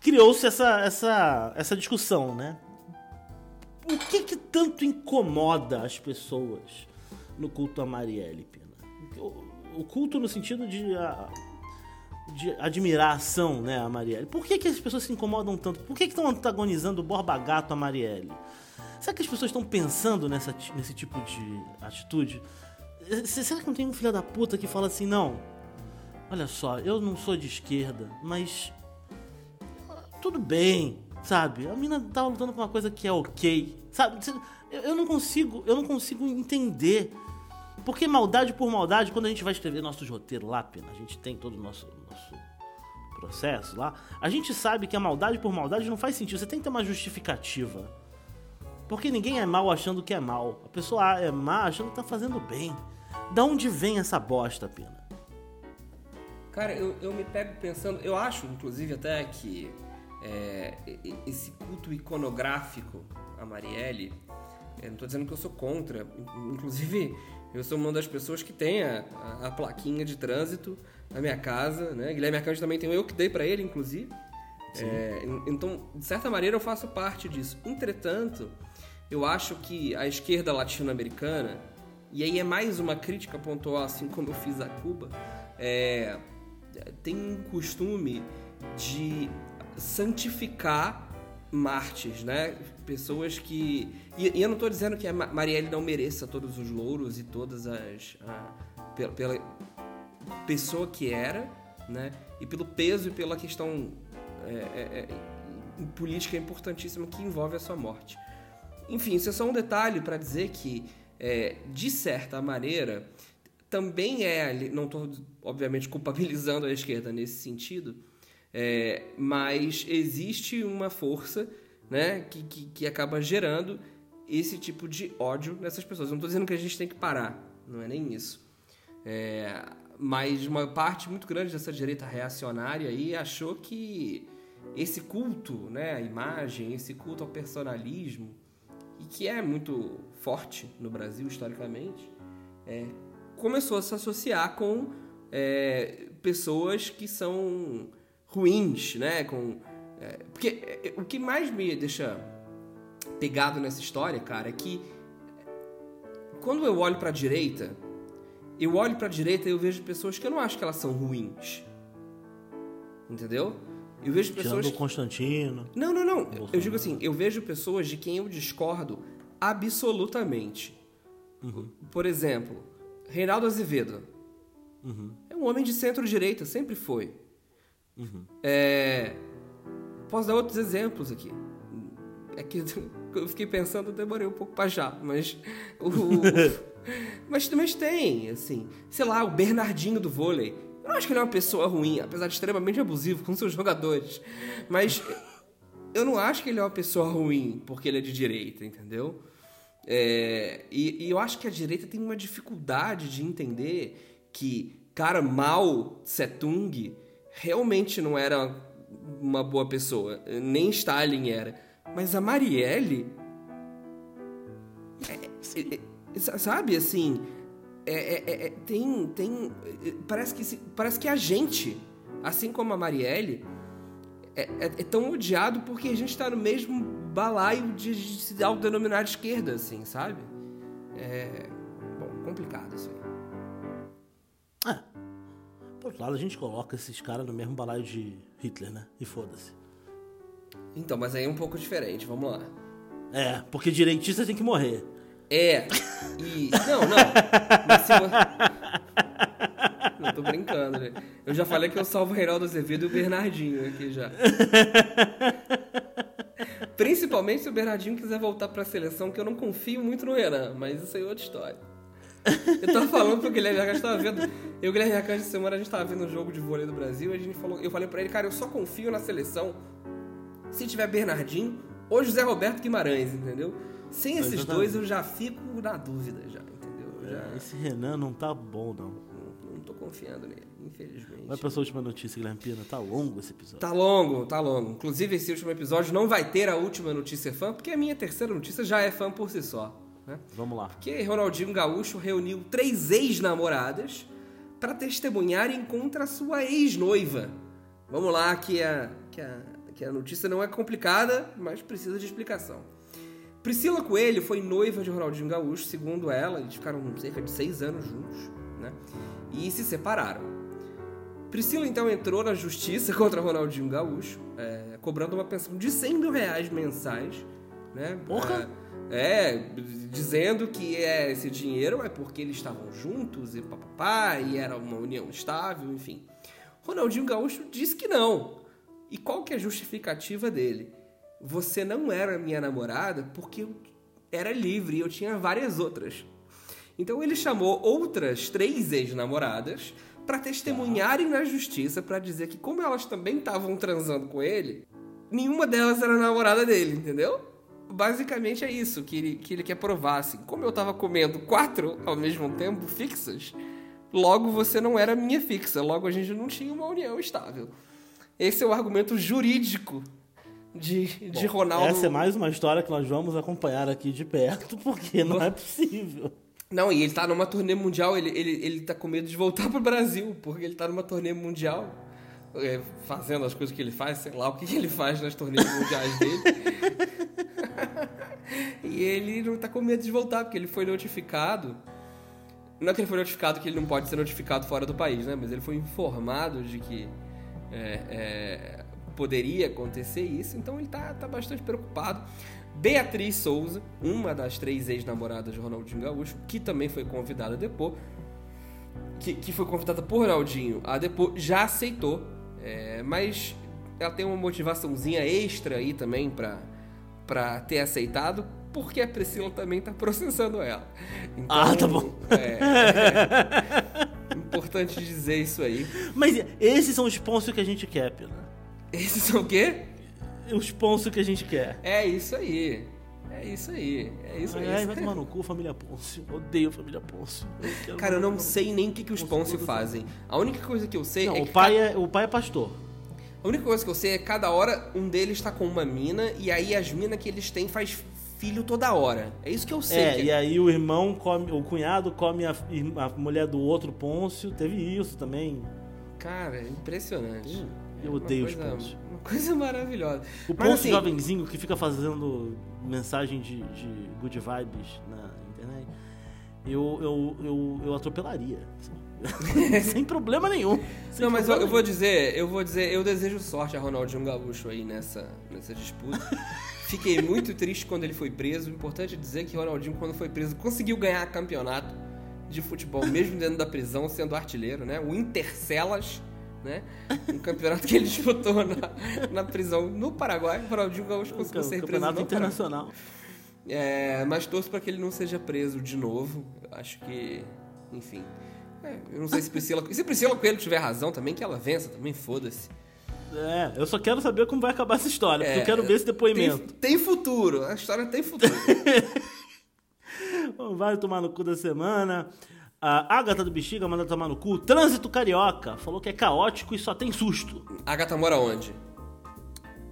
Speaker 1: criou-se essa, essa, essa discussão, né? O que que tanto incomoda as pessoas no culto a Marielle, Pina? O, culto no sentido de, de admiração, né, a Marielle. Por que, que as pessoas se incomodam tanto? Por que, que estão antagonizando o Borba Gato a Marielle? Será que as pessoas estão pensando nessa, nesse tipo de atitude? Será que não tem um filho da puta que fala assim, não, olha só, eu não sou de esquerda, mas tudo bem, sabe? A mina tá lutando por uma coisa que é ok, sabe? Eu não consigo, eu não consigo entender. Porque maldade por maldade, quando a gente vai escrever nossos roteiros lá, Pena, a gente tem todo o nosso, nosso processo lá, a gente sabe que a maldade por maldade não faz sentido. Você tem que ter uma justificativa. Porque ninguém é mal achando que é mal. A pessoa é má achando que tá fazendo bem. Da onde vem essa bosta, Pena?
Speaker 2: Cara, eu, eu me pego pensando, eu acho, inclusive, até que é, esse culto iconográfico a Marielle, eu não estou dizendo que eu sou contra, inclusive Eu sou uma das pessoas que tem a, a, a plaquinha de trânsito na minha casa, né? Guilherme Arcanjo também tem, eu que dei para ele, inclusive. É, então, de certa maneira, eu faço parte disso. Entretanto, eu acho que a esquerda latino-americana, e aí é mais uma crítica pontual, assim como eu fiz a Cuba, é, tem um costume de santificar mártires, né? Pessoas que. E, e eu não estou dizendo que a Marielle não mereça todos os louros e todas as. A, pela, pela pessoa que era, né? E pelo peso e pela questão é, é, é, política importantíssima que envolve a sua morte. Enfim, isso é só um detalhe para dizer que, é, de certa maneira, também é. Não estou, obviamente, culpabilizando a esquerda nesse sentido é, mas existe uma força né, que, que, que, acaba gerando esse tipo de ódio nessas pessoas. Eu não estou dizendo que a gente tem que parar, não é nem isso. É, mas uma parte muito grande dessa direita reacionária aí achou que esse culto né, à imagem, esse culto ao personalismo, e que é muito forte no Brasil historicamente, é, começou a se associar com é, pessoas que são ruins, né? Com, é, porque é, o que mais me deixa pegado nessa história, cara, é que quando eu olho para a direita, eu olho para a direita e eu vejo pessoas que eu não acho que elas são ruins. Entendeu? Eu vejo pessoas.
Speaker 1: Tirando o Constantino.
Speaker 2: Não, não, não. Eu digo assim, eu vejo pessoas de quem eu discordo absolutamente. Uhum. Por exemplo, Reinaldo Azevedo. Uhum. É um homem de centro-direita, sempre foi. Uhum. É... Posso dar outros exemplos aqui. É que eu fiquei pensando, demorei um pouco para já, mas o, mas, mas tem, assim, sei lá, o Bernardinho do vôlei. Eu não acho que ele é uma pessoa ruim, apesar de extremamente abusivo com seus jogadores. Mas eu não acho que ele é uma pessoa ruim porque ele é de direita, entendeu? É, e, e, eu acho que a direita tem uma dificuldade de entender que, cara, Mao Tse-tung realmente não era uma boa pessoa. Nem Stalin era. Mas a Marielle. É, é, é, sabe assim. É, é, é, tem. tem parece, que, parece que a gente, assim como a Marielle, é, tão odiado porque a gente está no mesmo balaio de, de se autodenominar de esquerda, assim, sabe? É. Bom, complicado isso aí.
Speaker 1: Por outro lado, a gente coloca esses caras no mesmo balaio de Hitler, né? E foda-se.
Speaker 2: Então, mas aí é um pouco diferente, vamos lá.
Speaker 1: É, porque direitista tem que morrer.
Speaker 2: É. E. Não, não. Mas se Não tô brincando, né? Eu já falei que eu salvo o Reinaldo Azevedo e o Bernardinho aqui já. Principalmente se o Bernardinho quiser voltar pra seleção, que eu não confio muito no Renan, mas isso aí é outra história. Eu tava falando pro Guilherme Arcanjo, tava vendo. Eu e o Guilherme Arcanjo essa semana a gente tava vendo um jogo de vôlei do Brasil e a gente falou, eu falei pra ele, cara, eu só confio na seleção se tiver Bernardinho ou José Roberto Guimarães, entendeu? Sem esses dois eu já fico na dúvida, já, entendeu? Já...
Speaker 1: É, esse Renan não tá bom, não.
Speaker 2: não. Não tô confiando nele, infelizmente.
Speaker 1: Vai pra sua última notícia, Guilherme Pina. Tá longo esse episódio.
Speaker 2: Tá longo, tá longo. Inclusive, esse último episódio não vai ter a última notícia fã, porque a minha terceira notícia já é fã por si só. Né?
Speaker 1: Vamos lá.
Speaker 2: Que Ronaldinho Gaúcho reuniu três ex-namoradas para testemunharem contra sua ex-noiva. Vamos lá, que a, que, a, que a notícia não é complicada, mas precisa de explicação. Priscila Coelho foi noiva de Ronaldinho Gaúcho, segundo ela, eles ficaram cerca de seis anos juntos, né? E se separaram. Priscila então entrou na justiça contra Ronaldinho Gaúcho, é, cobrando uma pensão de 100 mil reais mensais, né?
Speaker 1: Porra!
Speaker 2: É, é, dizendo que é, esse dinheiro é porque eles estavam juntos e papapá, e era uma união estável, enfim. Ronaldinho Gaúcho disse que não. E qual que é a justificativa dele? Você não era minha namorada porque eu era livre e eu tinha várias outras. Então ele chamou outras três ex-namoradas para testemunharem na justiça para dizer que como elas também estavam transando com ele, nenhuma delas era namorada dele, entendeu? basicamente é isso que ele, que ele quer provar. Assim. Como eu tava comendo quatro ao mesmo tempo, fixas, logo você não era minha fixa, logo a gente não tinha uma união estável. Esse é o argumento jurídico de, Bom, de Ronaldo.
Speaker 1: Essa é mais uma história que nós vamos acompanhar aqui de perto, porque não é possível.
Speaker 2: Não, e ele tá numa turnê mundial, ele, ele, ele tá com medo de voltar pro Brasil, porque ele tá numa turnê mundial, é, fazendo as coisas que ele faz, sei lá o que, que ele faz nas turnês mundiais dele. e ele não tá com medo de voltar, porque ele foi notificado. Não é que ele foi notificado que ele não pode ser notificado fora do país, né? Mas ele foi informado de que é, é, poderia acontecer isso, então ele tá, tá bastante preocupado. Beatriz Souza, uma das três ex-namoradas de Ronaldinho Gaúcho, que também foi convidada a depor, que, que foi convidada por Ronaldinho a depor, já aceitou, é, mas ela tem uma motivaçãozinha extra aí também pra, pra ter aceitado, porque a Priscila também tá processando ela. Então,
Speaker 1: Ah, tá bom.
Speaker 2: É, é importante dizer isso aí.
Speaker 1: Mas esses são os sponsors que a gente quer, Pena.
Speaker 2: Esses são o quê?
Speaker 1: Os sponsors que a gente quer.
Speaker 2: É isso aí. É isso aí. É isso aí.
Speaker 1: Ai, vai tomar no cu, família Pôncio. Odeio família Pôncio. Eu
Speaker 2: Cara, eu não sei nem o que, que os
Speaker 1: Pôncio todo
Speaker 2: fazem. A única coisa que eu sei
Speaker 1: Não,
Speaker 2: é
Speaker 1: o pai é, o pai é pastor.
Speaker 2: A única coisa que eu sei é que cada hora um deles tá com uma mina e aí as minas que eles têm faz filho toda hora. É isso que eu sei.
Speaker 1: É,
Speaker 2: que-
Speaker 1: e aí o irmão come, o cunhado come a, a mulher do outro Pôncio. Teve isso também.
Speaker 2: Cara, é impressionante.
Speaker 1: Eu
Speaker 2: É
Speaker 1: odeio os
Speaker 2: coisa-
Speaker 1: Pôncio.
Speaker 2: Uma coisa maravilhosa.
Speaker 1: O
Speaker 2: Mas,
Speaker 1: Pôncio
Speaker 2: assim,
Speaker 1: jovenzinho que fica fazendo mensagem de, de good vibes na internet, eu, eu, eu, eu atropelaria. assim. Sem problema nenhum. Sem
Speaker 2: Não, mas eu, eu vou dizer, eu vou dizer, eu desejo sorte a Ronaldinho Gaúcho aí nessa, nessa disputa. Fiquei muito triste quando ele foi preso. O importante é dizer que Ronaldinho, quando foi preso, conseguiu ganhar campeonato de futebol, mesmo dentro da prisão, sendo artilheiro, né? O Intercelas, né? Um campeonato que ele disputou na, na prisão no Paraguai. O Ronaldinho Gaúcho conseguiu ser preso
Speaker 1: Campeonato internacional.
Speaker 2: É, mas torço pra que ele não seja preso de novo. Eu Acho que, enfim. É, eu não sei se Priscila. Se Priscila Coelho tiver razão também, que ela vença também, foda-se.
Speaker 1: É, eu só quero saber como vai acabar essa história, porque
Speaker 2: É,
Speaker 1: eu quero ver esse depoimento.
Speaker 2: Tem, tem futuro, a história tem futuro.
Speaker 1: Vai tomar no cu da semana. A Agatha do Bexiga manda tomar no cu. Trânsito Carioca falou que é caótico e só tem susto.
Speaker 2: a gata mora onde?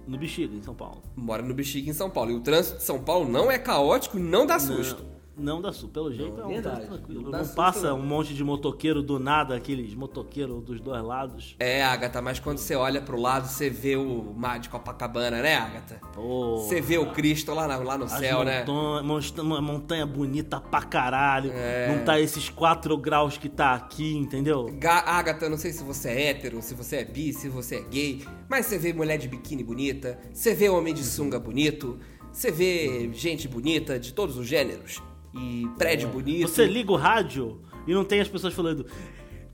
Speaker 1: No Bexiga, em São Paulo.
Speaker 2: Mora no Bexiga, em São Paulo. E o trânsito de São Paulo não é caótico e não dá susto.
Speaker 1: Não, não dá susto. Pelo jeito é um
Speaker 2: verdade.
Speaker 1: tranquilo.
Speaker 2: Não
Speaker 1: Não, passa
Speaker 2: não.
Speaker 1: um monte de motoqueiro do nada, aqueles motoqueiros dos dois lados.
Speaker 2: É, Agatha, mas quando você olha pro lado, você vê o mar de Copacabana, né, Agatha? Você vê o Cristo lá, na- lá no
Speaker 1: as
Speaker 2: céu, né?
Speaker 1: montan- uma montanha bonita pra caralho.
Speaker 2: É.
Speaker 1: Não tá esses 4 graus que tá aqui, entendeu?
Speaker 2: Ga- Agatha, não sei se você é hétero, se você é bi, se você é gay, mas você vê mulher de biquíni bonita, você vê homem de sunga bonito, você vê gente bonita de todos os gêneros e prédio bonito.
Speaker 1: É. Você liga o rádio e não tem as pessoas falando.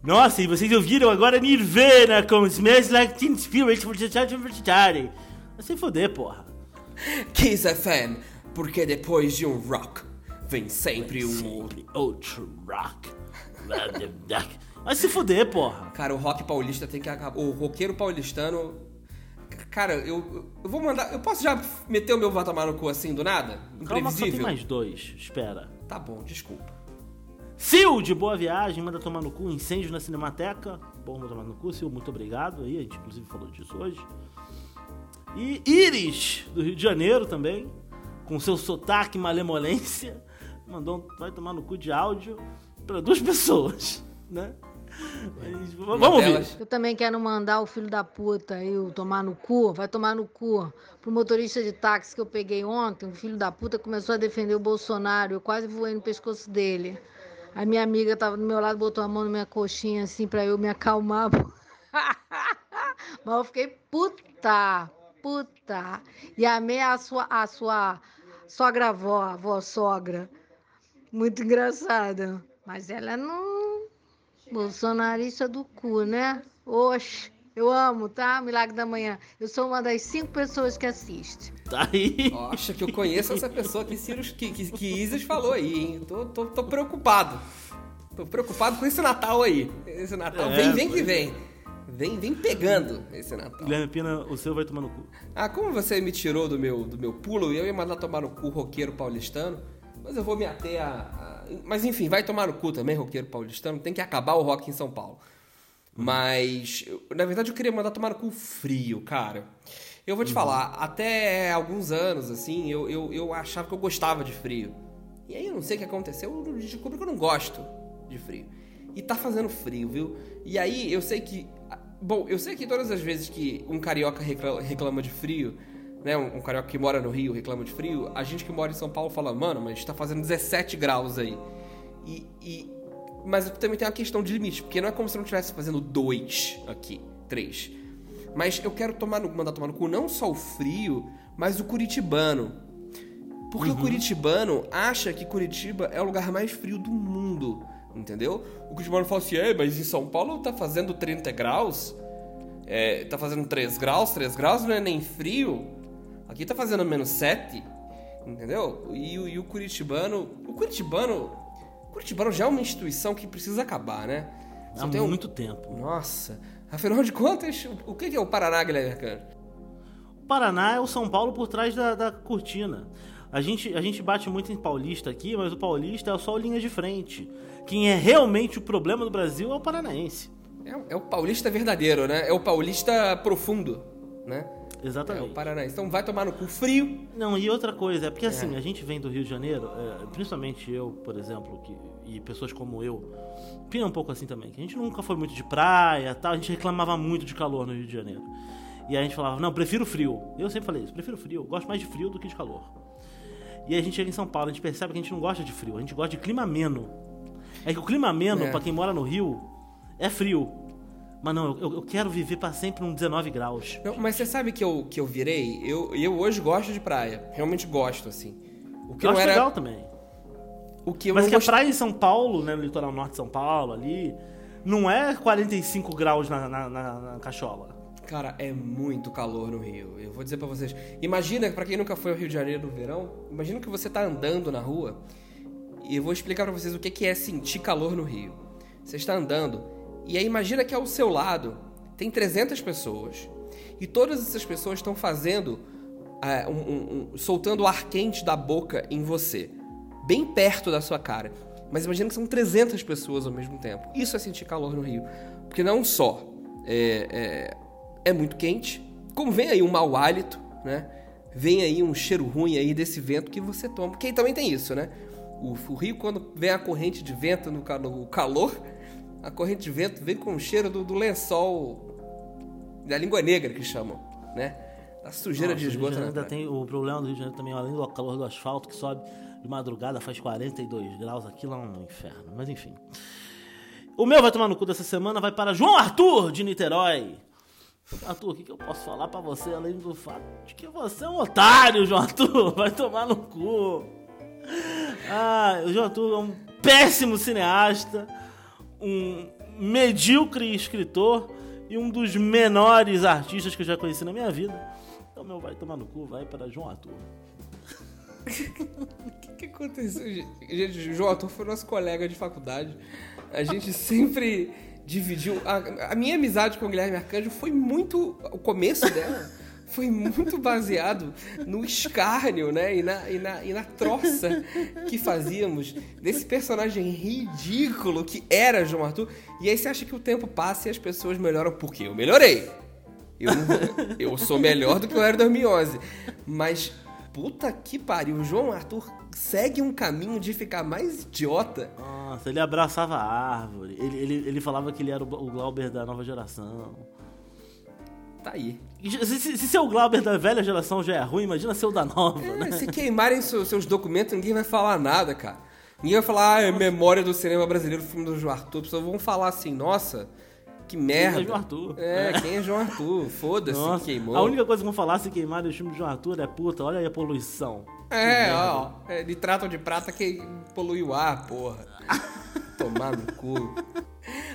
Speaker 1: Nossa, e vocês ouviram agora Nirvana com Smells Like Teen Spirit Vai se foder, porra.
Speaker 2: Kiss FM, porque depois de um rock vem sempre um outro.
Speaker 1: Sempre Ultra Rock. Vai se foder, porra.
Speaker 2: Cara, o rock paulista tem que acabar. O roqueiro paulistano. Cara, eu, eu vou mandar. Eu posso já meter o meu vai tomar no cu assim do nada?
Speaker 1: Calma, só tem
Speaker 2: Imprevisível?
Speaker 1: mais dois. Espera.
Speaker 2: Tá bom, desculpa.
Speaker 1: Sil, de Boa Viagem, manda tomar no cu. Incêndio na Cinemateca. Bom, tomar no cu. Sil, muito obrigado. Aí, a gente inclusive falou disso hoje. E Iris, do Rio de Janeiro também. Com seu sotaque malemolência. Mandou um vai tomar no cu de áudio para duas pessoas, né? Mas, vamos ouvir.
Speaker 3: Eu também quero mandar o filho da puta aí, o tomar no cu, vai tomar no cu, pro motorista de táxi que eu peguei ontem, o filho da puta começou a defender o Bolsonaro, eu quase voei no pescoço dele. A minha amiga tava do meu lado, botou a mão na minha coxinha assim pra eu me acalmar. Mas eu fiquei puta, puta. E amei a sua, a sua sogra-avó, a avó sogra. Muito engraçada. Mas ela não. Bolsonarista do cu, né? Oxe, eu amo, tá? Milagre da Manhã. Eu sou uma das cinco pessoas que assiste.
Speaker 1: Tá aí.
Speaker 2: Acha que eu conheço essa pessoa que, Ciro, que, que, que Isis falou aí, hein? Tô, tô, tô preocupado. Tô preocupado com esse Natal aí. Esse Natal.
Speaker 1: É,
Speaker 2: vem, vem que
Speaker 1: pois
Speaker 2: vem. Vem, vem pegando esse Natal.
Speaker 1: Guilherme Pina, o seu vai tomar no cu.
Speaker 2: Ah, como você me tirou do meu, do meu pulo, eu ia mandar tomar no cu roqueiro paulistano, mas eu vou me ater a, a- Mas enfim, vai tomar no cu também, roqueiro paulistano, tem que acabar o rock em São Paulo. Mas, eu- na verdade, eu queria mandar tomar no cu frio, cara. Eu vou te falar, até alguns anos, assim, eu, eu, eu achava que eu gostava de frio. E aí eu não sei o que aconteceu, eu descobri que eu não gosto de frio. E tá fazendo frio, viu? E aí eu sei que. Bom, eu sei que todas as vezes que um carioca reclama de frio, né? Um, um carioca que mora no Rio reclama de frio, a gente que mora em São Paulo fala, mano, mas tá fazendo 17 graus aí. E, e, mas também tem uma questão de limite, porque não é como se não estivesse fazendo dois aqui, três. Mas eu quero tomar no, mandar tomar no cu não só o frio, mas o curitibano. Porque uhum. o curitibano acha que Curitiba é o lugar mais frio do mundo, entendeu? O curitibano fala assim, é, mas em São Paulo tá fazendo 30 graus, é, tá fazendo 3 graus, 3 graus não é nem frio, aqui tá fazendo menos 7, entendeu? E, e o curitibano, o curitibano, o curitibano já é uma instituição que precisa acabar, né?
Speaker 1: Há muito um... tempo.
Speaker 2: Nossa, afinal de contas, o que é o Paraná, Guilherme Arcano?
Speaker 1: O Paraná é o São Paulo por trás da, da cortina. A gente, a gente bate muito em paulista aqui, mas o paulista é só linha de frente. Quem é realmente o problema do Brasil é o paranaense.
Speaker 2: É, é o paulista verdadeiro, né? É o paulista profundo, né?
Speaker 1: Exatamente.
Speaker 2: É o paranaense. Então vai tomar no cu frio.
Speaker 1: Não, e outra coisa, é porque é. assim, a gente vem do Rio de Janeiro, é, principalmente eu, por exemplo, que, e pessoas como eu, Pina um pouco assim também, que a gente nunca foi muito de praia tal, a gente reclamava muito de calor no Rio de Janeiro. E a gente falava, não, prefiro frio. Eu sempre falei isso, prefiro frio, gosto mais de frio do que de calor. E aí a gente chega em São Paulo, a gente percebe que a gente não gosta de frio, a gente gosta de clima ameno. É que o clima ameno, é. para quem mora no Rio, é frio. Mas não, eu, eu quero viver para sempre num 19 graus.
Speaker 2: Não, mas você sabe que eu, que eu virei? Eu, eu hoje gosto de praia. Realmente gosto, assim.
Speaker 1: O que eu acho era... legal também. O que mas que gost... a praia em São Paulo, né, no litoral norte de São Paulo, ali, não é 45 graus na, na, na, na cachola.
Speaker 2: Cara, é muito calor no Rio. Eu vou dizer para vocês. Imagina, para quem nunca foi ao Rio de Janeiro no verão, imagina que você tá andando na rua e eu vou explicar para vocês o que é sentir calor no Rio. Você está andando e aí imagina que ao seu lado tem 300 pessoas e todas essas pessoas estão fazendo, uh, um, um, soltando ar quente da boca em você, bem perto da sua cara. Mas imagina que são 300 pessoas ao mesmo tempo. Isso é sentir calor no Rio. Porque não só é, é é muito quente. Como vem aí um mau hálito, né? Vem aí um cheiro ruim aí desse vento que você toma. Porque aí também tem isso, né? O, o rio, quando vem a corrente de vento no, no calor, a corrente de vento vem com o cheiro do, do lençol da língua negra que chamam, né? Da sujeira Nossa, de esgoto.
Speaker 1: O ainda tem o problema do Rio de Janeiro também, além do calor do asfalto que sobe de madrugada, faz 42 graus, aquilo é um inferno. Mas enfim. O meu vai tomar no cu dessa semana, vai para João Arthur de Niterói. Arthur, o que, que eu posso falar para você além do fato de que você é um otário, João Arthur? Vai tomar no cu. Ah, o João Arthur é um péssimo cineasta, um medíocre escritor e um dos menores artistas que eu já conheci na minha vida. Então, meu, vai tomar no cu, vai para João Arthur.
Speaker 2: O que, que aconteceu? Gente, João Arthur foi nosso colega de faculdade. A gente sempre dividiu. A, a, minha amizade com o Guilherme Arcanjo foi muito. O começo dela foi muito baseado no escárnio, né? E na, e na, e na troça que fazíamos desse personagem ridículo que era João Arthur. E aí você acha que o tempo passa e as pessoas melhoram. Porque eu melhorei. Eu, eu sou melhor do que eu era em 2011. Mas, puta que pariu, o João Arthur segue um caminho de ficar mais idiota.
Speaker 1: Nossa, ele abraçava a árvore. Ele, ele, ele falava que ele era o Glauber da nova geração.
Speaker 2: Tá aí.
Speaker 1: Se, se, se ser o Glauber da velha geração já é ruim, imagina ser o da nova,
Speaker 2: é,
Speaker 1: né?
Speaker 2: Se queimarem seus, seus documentos, ninguém vai falar nada, cara. Ninguém vai falar, ah, é memória do cinema brasileiro, filme do João Arthur. Pessoas vão falar assim, nossa, que merda. Quem
Speaker 1: é João Arthur?
Speaker 2: É, quem é João Arthur? Foda-se, queimou.
Speaker 1: A única coisa que vão falar se queimarem o filme de João Arthur é puta, olha aí a poluição.
Speaker 2: É, ó, é, de tratam de prata que polui o ar, porra. Tomar no cu.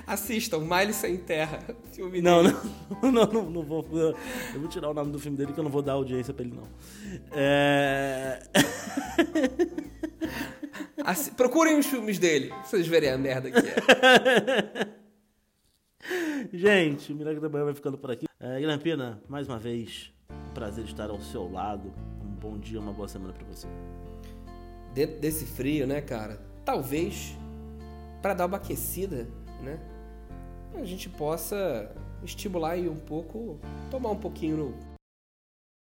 Speaker 2: Assistam, Miley Sem Terra.
Speaker 1: Filme não, não, não, não, não, vou. Eu vou tirar o nome do filme dele que eu não vou dar audiência pra ele, não. É.
Speaker 2: Assi... Procurem os filmes dele, pra vocês verem a merda que é.
Speaker 1: Gente, o Milagre da Manhã vai ficando por aqui. É, Guilherme Pina, mais uma vez, um prazer estar ao seu lado. Um bom dia, uma boa semana para você.
Speaker 2: Dentro desse frio, né, cara? Talvez para dar uma aquecida, né? A gente possa estimular aí um pouco, tomar um pouquinho